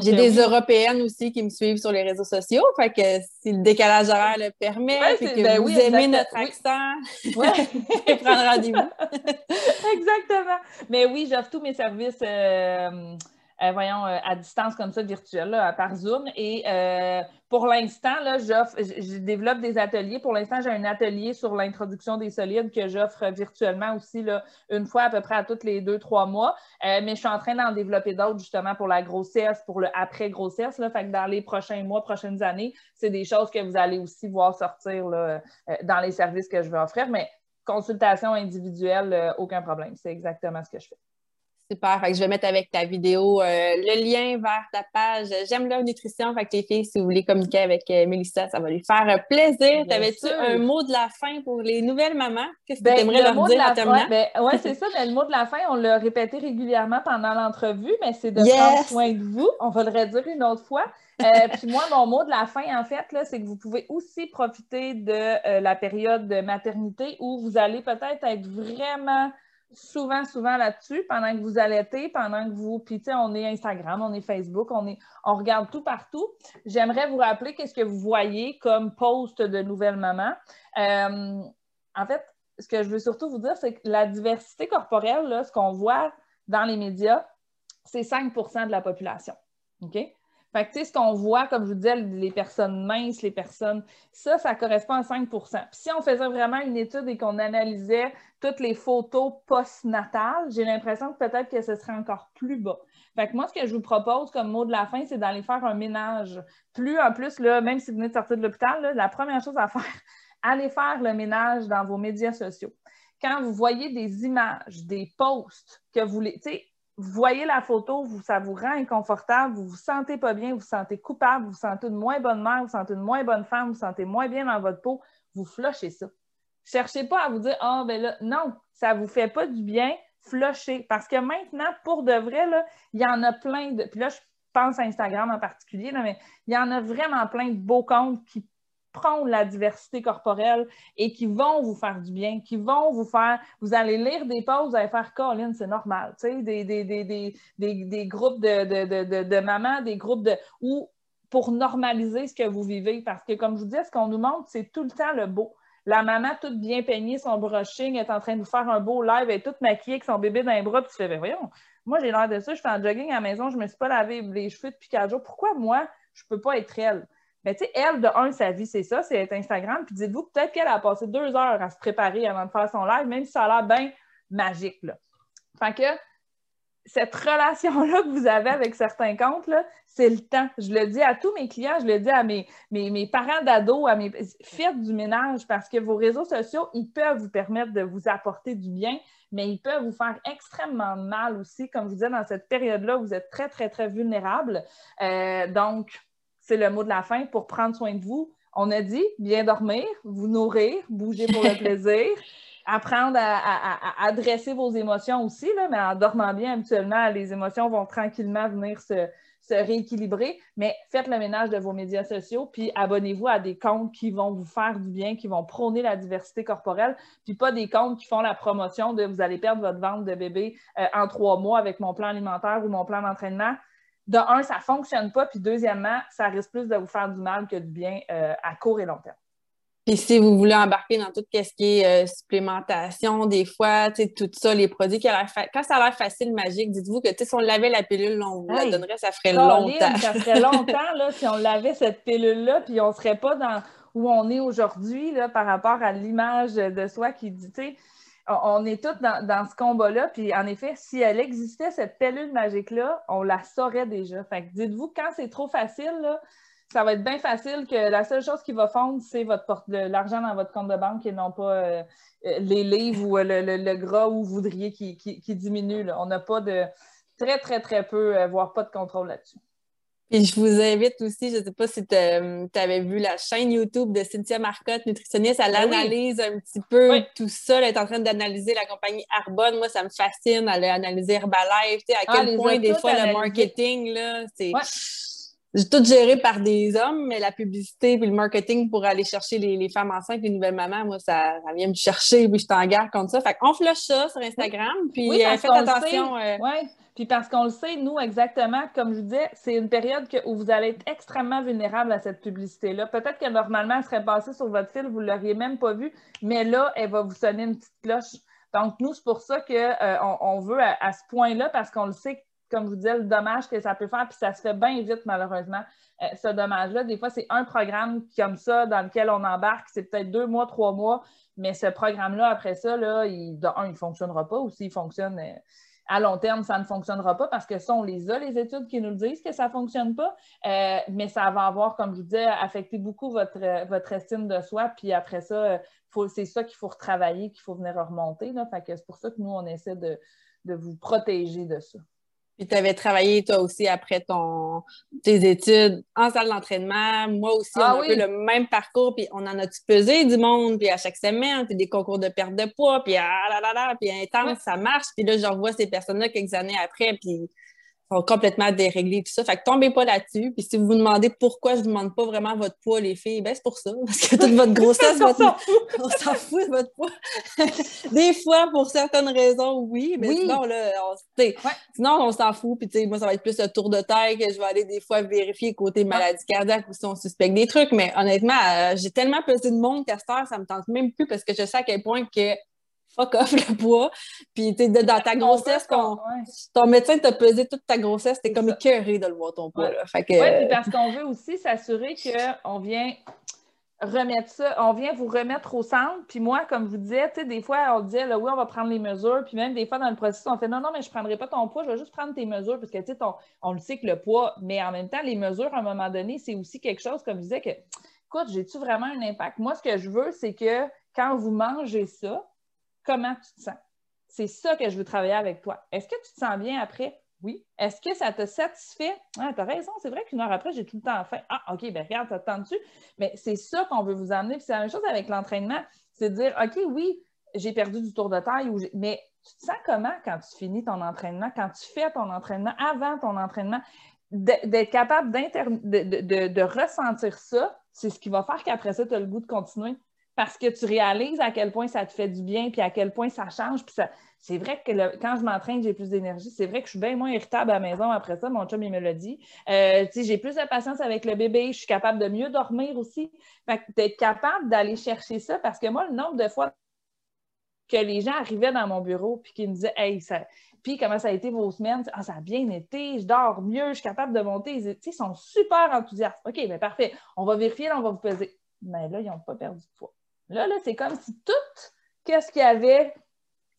J'ai des Européennes aussi qui me suivent sur les réseaux sociaux. Fait que si le décalage horaire le permet, et que ben vous aimez notre accent, [LAUGHS] ouais. [LAUGHS] prendre rendez-vous. [LAUGHS] exactement. Mais oui, j'offre tous mes services. Euh, euh, voyons, euh, à distance comme ça, virtuelle, par Zoom. Et euh, pour l'instant, je développe des ateliers. Pour l'instant, j'ai un atelier sur l'introduction des solides que j'offre virtuellement aussi là, une fois à peu près à tous les deux, trois mois. mais je suis en train d'en développer d'autres justement pour la grossesse, pour le après-grossesse. Fait que dans les prochains mois, prochaines années, c'est des choses que vous allez aussi voir sortir là, dans les services que je vais offrir. Mais consultation individuelle, aucun problème. C'est exactement ce que je fais. Super. Fait que je vais mettre avec ta vidéo euh, le lien vers ta page J'aime la nutrition. Fait que les filles, si vous voulez communiquer avec euh, Mélissa, ça va lui faire euh, plaisir. T'avais-tu un mot de la fin pour les nouvelles mamans? Qu'est-ce que ben, tu aimerais leur dire en terminant? Ben, oui, c'est ça. le mot de la fin, on l'a répété régulièrement pendant l'entrevue, mais c'est de prendre soin de vous. On va le redire une autre fois. [LAUGHS] puis moi, mon mot de la fin, en fait, c'est que vous pouvez aussi profiter de la période de maternité où vous allez peut-être être vraiment souvent, souvent là-dessus pendant que vous allaitez, pendant que vous. Puis, tu sais, on est Instagram, on est Facebook, on, est, on regarde tout partout. J'aimerais vous rappeler qu'est-ce que vous voyez comme post de nouvelles mamans. Euh, en fait, ce que je veux surtout vous dire, c'est que la diversité corporelle, là, ce qu'on voit dans les médias, c'est 5% de la population. OK? Fait que, tu sais, ce qu'on voit, comme je vous disais, les personnes minces, les personnes, ça, ça correspond à 5 Puis si on faisait vraiment une étude et qu'on analysait toutes les photos post-natales, j'ai l'impression que peut-être que ce serait encore plus bas. Fait que moi, ce que je vous propose comme mot de la fin, c'est d'aller faire un ménage. Plus en plus, là, même si vous venez de sortir de l'hôpital, la première chose à faire, [LAUGHS] allez faire le ménage dans vos médias sociaux. Quand vous voyez des images, des posts que vous les. Tu sais, vous voyez la photo, ça vous rend inconfortable, vous vous sentez pas bien, vous vous sentez coupable, vous vous sentez une moins bonne mère, vous vous sentez une moins bonne femme, vous vous sentez moins bien dans votre peau, vous flushez ça. Cherchez pas à vous dire Ah, ben là, non, ça vous fait pas du bien, flushez. Parce que maintenant, pour de vrai, il y en a plein de. Puis là, je pense à Instagram en particulier, mais il y en a vraiment plein de beaux comptes qui prendre la diversité corporelle et qui vont vous faire du bien, qui vont vous faire, vous allez lire des pauses, vous allez faire Colin, c'est normal, tu sais, des, des, groupes de, de, mamans, des groupes de, ou pour normaliser ce que vous vivez, parce que comme je vous dis, ce qu'on nous montre, c'est tout le temps le beau. La maman toute bien peignée, son brushing, est en train de vous faire un beau live, elle est toute maquillée avec son bébé dans les bras, puis tu fais, ben voyons, moi j'ai l'air de ça, je fais un jogging à la maison, je me suis pas lavé les cheveux depuis quatre jours, pourquoi moi, je peux pas être elle? Mais tu sais, elle, de un, sa vie, c'est ça, c'est Instagram. Puis dites-vous peut-être qu'elle a passé deux heures à se préparer avant de faire son live, même si ça a l'air bien magique. Là. Fait que cette relation-là que vous avez avec certains comptes, c'est le temps. Je le dis à tous mes clients, je le dis à mes, mes, parents d'ados, à mes. Faites du ménage parce que vos réseaux sociaux, ils peuvent vous permettre de vous apporter du bien, mais ils peuvent vous faire extrêmement mal aussi. Comme je vous disais, dans cette période-là, vous êtes très, très, très vulnérable. Euh, donc, c'est le mot de la fin pour prendre soin de vous. On a dit bien dormir, vous nourrir, bouger pour le [LAUGHS] plaisir, apprendre à, adresser vos émotions aussi, là, mais en dormant bien, habituellement, les émotions vont tranquillement venir se, se rééquilibrer, mais faites le ménage de vos médias sociaux, puis abonnez-vous à des comptes qui vont vous faire du bien, qui vont prôner la diversité corporelle, puis pas des comptes qui font la promotion de vous allez perdre votre vente de bébé euh, en trois mois avec mon plan alimentaire ou mon plan d'entraînement. De un, ça ne fonctionne pas, puis deuxièmement, ça risque plus de vous faire du mal que du bien euh, à court et long terme. Puis si vous voulez embarquer dans tout ce qui est euh, supplémentation, des fois, tu sais, tout ça, les produits qui a Quand ça a l'air facile, magique, dites-vous que si on lavait la pilule, on vous la donnerait, ça ferait longtemps. ça ferait longtemps là, si on lavait cette pilule-là, puis on ne serait pas dans où on est aujourd'hui par rapport à l'image de soi qui dit, tu sais, on est tous dans, ce combat-là. Puis en effet, si elle existait, cette pilule magique-là, on la saurait déjà. Fait dites-vous, quand c'est trop facile, ça va être bien facile que la seule chose qui va fondre, c'est l'argent dans votre compte de banque et non pas euh, euh, les livres ou euh, le, gras ou vous voudriez qui, diminue. On n'a pas de très, très, très peu, voire pas de contrôle là-dessus. Et je vous invite aussi, je ne sais pas si tu avais vu la chaîne YouTube de Cynthia Marcotte, nutritionniste, elle ben analyse un petit peu tout ça. Elle est en train d'analyser la compagnie Arbonne. Moi, ça me fascine. Elle a analysé Herbalife. À ah, quel point, des fois, le marketing, là, c'est j'ai tout géré par des hommes, mais la publicité puis le marketing pour aller chercher les, femmes enceintes, les nouvelles mamans, moi, ça, vient me chercher, puis je suis en guerre contre ça. Fait qu'on flush ça sur Instagram, puis oui, euh, faites attention. Euh, oui, puis parce qu'on le sait, nous, exactement, comme je vous disais, c'est une période où vous allez être extrêmement vulnérable à cette publicité-là. Peut-être que normalement, elle serait passée sur votre fil, vous ne l'auriez même pas vue, mais là, elle va vous sonner une petite cloche. Donc, nous, c'est pour ça qu'on euh, on veut à, ce point-là, parce qu'on le sait comme je vous disais, le dommage que ça peut faire, puis ça se fait bien vite, malheureusement, euh, ce dommage-là. Des fois, c'est un programme comme ça dans lequel on embarque, c'est peut-être deux mois, trois mois, mais ce programme-là, après ça, là, il, un, il ne fonctionnera pas, ou s'il fonctionne euh, à long terme, ça ne fonctionnera pas parce que ça, on les a, les études qui nous le disent que ça ne fonctionne pas, euh, mais ça va avoir, comme je vous disais, affecté beaucoup votre, votre estime de soi, puis après ça, c'est ça qu'il faut retravailler, qu'il faut venir remonter. Là. Fait que c'est pour ça que nous, on essaie de, de vous protéger de ça. Puis tu avais travaillé toi aussi après ton, tes études en salle d'entraînement. Moi aussi, on ah a eu le même parcours, puis on en a-tu pesé du monde, puis à chaque semaine, puis des concours de perte de poids, puis ah là là là, puis intense, ça marche. Puis là, je revois ces personnes-là quelques années après, puis complètement déréglés, tout ça. Fait que tombez pas là-dessus. Puis si vous vous demandez pourquoi je ne demande pas vraiment votre poids, les filles, ben c'est pour ça. Parce que toute votre grossesse, [LAUGHS] on s'en fout de votre poids. [LAUGHS] Des fois, pour certaines raisons, oui, mais sinon, là, on, sinon, on s'en fout. Puis moi, ça va être plus un tour de taille que je vais aller des fois vérifier côté maladie cardiaque ou si on suspecte des trucs. Mais honnêtement, euh, j'ai tellement pesé de monde qu'à cette heure, ça me tente même plus parce que je sais à quel point que fuck off le poids. Puis, tu dans ta grossesse, ton, médecin t'a pesé toute ta grossesse, t'es comme écœuré de le voir ton poids. Oui, puis parce qu'on veut aussi s'assurer qu'on vient remettre ça, on vient vous remettre au centre. Puis moi, comme vous disais, tu sais, des fois, on disait, là, oui, on va prendre les mesures. Puis même des fois, dans le processus, on fait, non, non, mais je ne prendrai pas ton poids, je vais juste prendre tes mesures. Parce que, tu sais, on le sait que le poids, mais en même temps, les mesures, à un moment donné, c'est aussi quelque chose, comme je disais, que, écoute, j'ai-tu vraiment un impact? Moi, ce que je veux, c'est que quand vous mangez ça, comment tu te sens. C'est ça que je veux travailler avec toi. Est-ce que tu te sens bien après? Oui. Est-ce que ça te satisfait? Ah, tu as raison, c'est vrai qu'une heure après, j'ai tout le temps faim. Ah, OK, ben regarde, ça te dessus. Mais c'est ça qu'on veut vous amener. c'est la même chose avec l'entraînement. C'est de dire, OK, oui, j'ai perdu du tour de taille, mais tu te sens comment quand tu finis ton entraînement, quand tu fais ton entraînement, avant ton entraînement? D'être capable de, de, ressentir ça, c'est ce qui va faire qu'après ça, tu as le goût de continuer parce que tu réalises à quel point ça te fait du bien, puis à quel point ça change. Puis c'est vrai que quand je m'entraîne, j'ai plus d'énergie. C'est vrai que je suis bien moins irritable à la maison après ça. Mon chum, il me l'a dit. Euh, j'ai plus de patience avec le bébé. Je suis capable de mieux dormir aussi. Fait que d'être capable d'aller chercher ça, parce que moi, le nombre de fois que les gens arrivaient dans mon bureau puis qu'ils me disaient Hey, ça... puis comment ça a été vos semaines? Ah, ça a bien été, je dors mieux, je suis capable de monter. Ils, ils sont super enthousiastes. OK, bien parfait. On va vérifier, là, on va vous peser. Mais là, ils n'ont pas perdu de poids. Là, là c'est comme si tout ce qu'ils avaient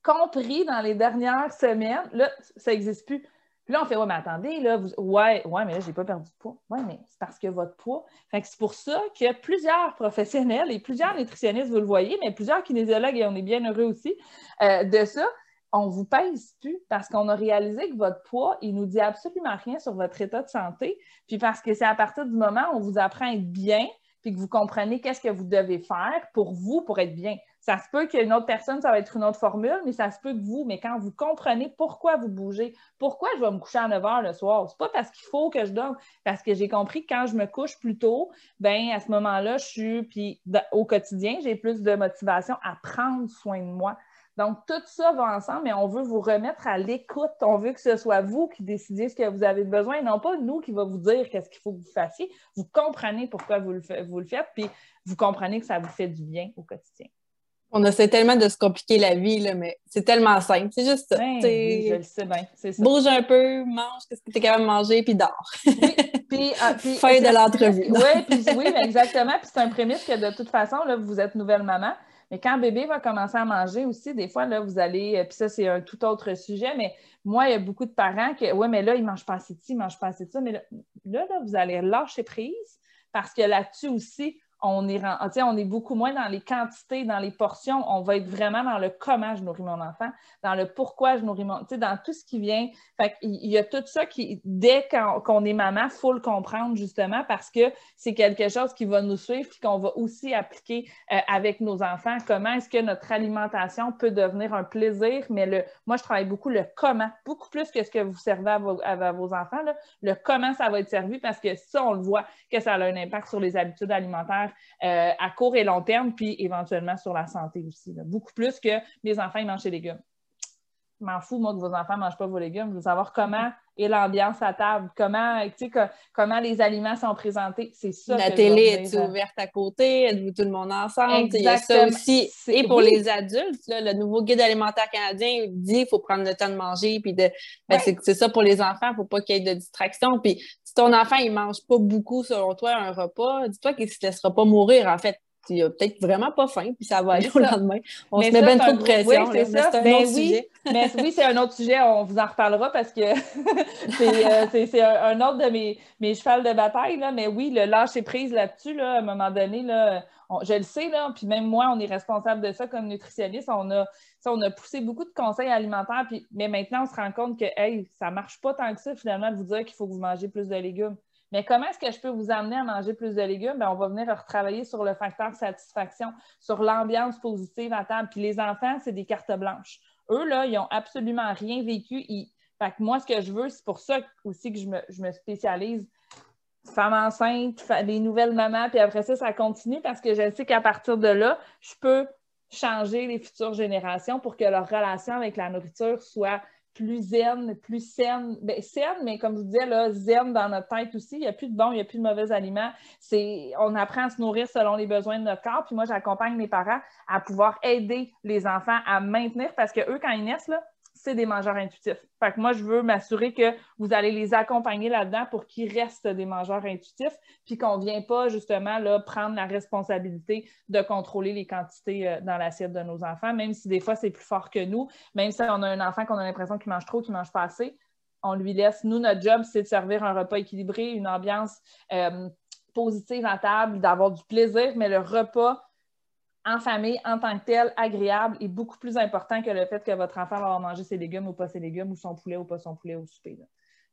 compris dans les dernières semaines, là, ça n'existe plus. Puis là, on fait, ouais, mais attendez, là, vous... ouais, ouais, mais là, je n'ai pas perdu de poids. Ouais, mais c'est parce que votre poids. C'est pour ça que plusieurs professionnels et plusieurs nutritionnistes, vous le voyez, mais plusieurs kinésiologues, et on est bien heureux aussi euh, de ça, on vous pèse plus parce qu'on a réalisé que votre poids, il nous dit absolument rien sur votre état de santé. Puis parce que c'est à partir du moment où on vous apprend à être bien, puis que vous comprenez qu'est-ce que vous devez faire pour vous, pour être bien. Ça se peut qu'une autre personne, ça va être une autre formule, mais ça se peut que vous, mais quand vous comprenez pourquoi vous bougez, pourquoi je vais me coucher à 9 heures le soir, c'est pas parce qu'il faut que je dorme, parce que j'ai compris que quand je me couche plus tôt, ben à ce moment-là, je suis, puis au quotidien, j'ai plus de motivation à prendre soin de moi. Donc, tout ça va ensemble, mais on veut vous remettre à l'écoute. On veut que ce soit vous qui décidiez ce que vous avez besoin, non pas nous qui va vous dire qu'est-ce qu'il faut que vous fassiez. Vous comprenez pourquoi vous le, vous le faites, puis vous comprenez que ça vous fait du bien au quotidien. On essaie tellement de se compliquer la vie, là, mais c'est tellement simple. C'est juste ça. Ben je le sais bien. Bouge un peu, mange ce que tu es capable de manger, puis dors. Oui, puis, ah, [LAUGHS] fin de l'entrevue. Oui, oui, exactement. Puis c'est un prémisse que de toute façon, là, vous êtes nouvelle maman. Mais quand bébé va commencer à manger aussi, des fois, là, vous allez, euh, puis ça, c'est un tout autre sujet, mais moi, il y a beaucoup de parents qui, ouais, mais là, ils ne mangent pas assez de ci, ils ne mangent pas assez de ça, mais là, là, là vous allez lâcher prise parce que là-dessus aussi, on est, on est beaucoup moins dans les quantités, dans les portions. On va être vraiment dans le comment je nourris mon enfant, dans le pourquoi je nourris mon enfant, dans tout ce qui vient. Il y a tout ça qui, dès qu'on est maman, il faut le comprendre justement parce que c'est quelque chose qui va nous suivre et qu'on va aussi appliquer euh, avec nos enfants. Comment est-ce que notre alimentation peut devenir un plaisir? Mais le, moi, je travaille beaucoup le comment, beaucoup plus que ce que vous servez à vos, enfants. Le comment ça va être servi parce que ça, on le voit que ça a un impact sur les habitudes alimentaires à court et long terme, puis éventuellement sur la santé aussi. Beaucoup plus que mes enfants, ils mangent des légumes. M'en fous, moi, que vos enfants ne mangent pas vos légumes. Je veux savoir comment est l'ambiance à table, comment, comment les aliments sont présentés. C'est ça. La télé est ouverte à côté? Êtes-vous tout le monde ensemble? Il y a ça aussi. Et pour les adultes, le nouveau guide alimentaire canadien dit qu'il faut prendre le temps de manger. Puis de... Ben, c'est ça pour les enfants, il ne faut pas qu'il y ait de distraction. Puis si ton enfant, il mange pas beaucoup, selon toi, un repas, dis-toi qu'il ne se laissera pas mourir, en fait. Il a peut-être vraiment pas faim, puis ça va [LAUGHS] aller au lendemain. On se met bien trop de pression. Oui, c'est ça. Un ben autre oui, sujet. [LAUGHS] mais oui, c'est un autre sujet. On vous en reparlera parce que [LAUGHS] c'est euh, un, autre de mes, mes chevals de bataille. Là. Mais oui, le lâcher prise là-dessus, là, à un moment donné, là, je le sais, là, puis même moi, on est responsable de ça comme nutritionniste. On a, on a poussé beaucoup de conseils alimentaires, puis, mais maintenant, on se rend compte que hey, ça ne marche pas tant que ça, finalement, de vous dire qu'il faut que vous mangez plus de légumes. Mais comment est-ce que je peux vous amener à manger plus de légumes? Bien, on va venir retravailler sur le facteur satisfaction, sur l'ambiance positive à table. Puis les enfants, c'est des cartes blanches. Eux, là, ils n'ont absolument rien vécu. Fait que moi, ce que je veux, c'est pour ça aussi que je me, je me spécialise femme enceinte, des nouvelles mamans, puis après ça, ça continue parce que je sais qu'à partir de là, je peux changer les futures générations pour que leur relation avec la nourriture soit plus zen, plus saine. Saine, mais comme je vous disais, là, zen dans notre tête aussi. Il n'y a plus de bons, il n'y a plus de mauvais aliments. On apprend à se nourrir selon les besoins de notre corps. Puis moi, j'accompagne mes parents à pouvoir aider les enfants à maintenir parce que eux, quand ils naissent, là, c'est des mangeurs intuitifs. Fait que moi, je veux m'assurer que vous allez les accompagner là-dedans pour qu'ils restent des mangeurs intuitifs, puis qu'on ne vient pas justement là, prendre la responsabilité de contrôler les quantités euh, dans l'assiette de nos enfants, même si des fois c'est plus fort que nous, même si on a un enfant qu'on a l'impression qu'il mange trop, qu'il mange pas assez, on lui laisse. Nous, notre job, c'est de servir un repas équilibré, une ambiance euh, positive à table, d'avoir du plaisir, mais le repas en famille, en tant que tel, agréable et beaucoup plus important que le fait que votre enfant va manger ses légumes ou pas ses légumes ou son poulet ou pas son poulet au souper.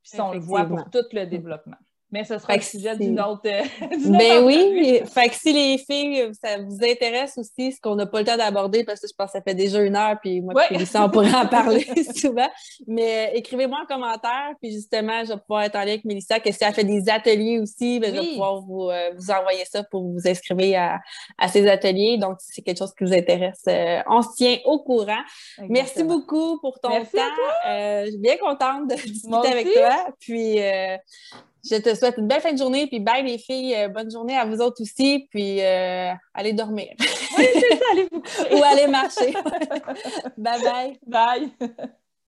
Puis ça, on le voit pour tout le développement. Mais ce sera le sujet d'une autre. Euh, [LAUGHS] ben oui. Fait que si les filles, ça vous intéresse aussi, ce qu'on n'a pas le temps d'aborder, parce que je pense que ça fait déjà une heure, puis moi, puis on pourrait en [LAUGHS] parler [LAUGHS] souvent. Mais euh, écrivez-moi en commentaire, puis justement, je vais pouvoir être en lien avec Mélissa, que si elle fait des ateliers aussi, ben, je vais pouvoir vous, euh, vous, envoyer ça pour vous inscrire à, à ces ateliers. Donc, si c'est quelque chose qui vous intéresse, on se tient au courant. Merci beaucoup pour ton temps. je suis bien contente de discuter avec toi. Puis, je te souhaite une belle fin de journée, puis bye les filles, euh, bonne journée à vous autres aussi, puis euh, allez dormir. Oui, c'est ça, allez vous [LAUGHS] Ou allez marcher. [LAUGHS] bye bye. Bye.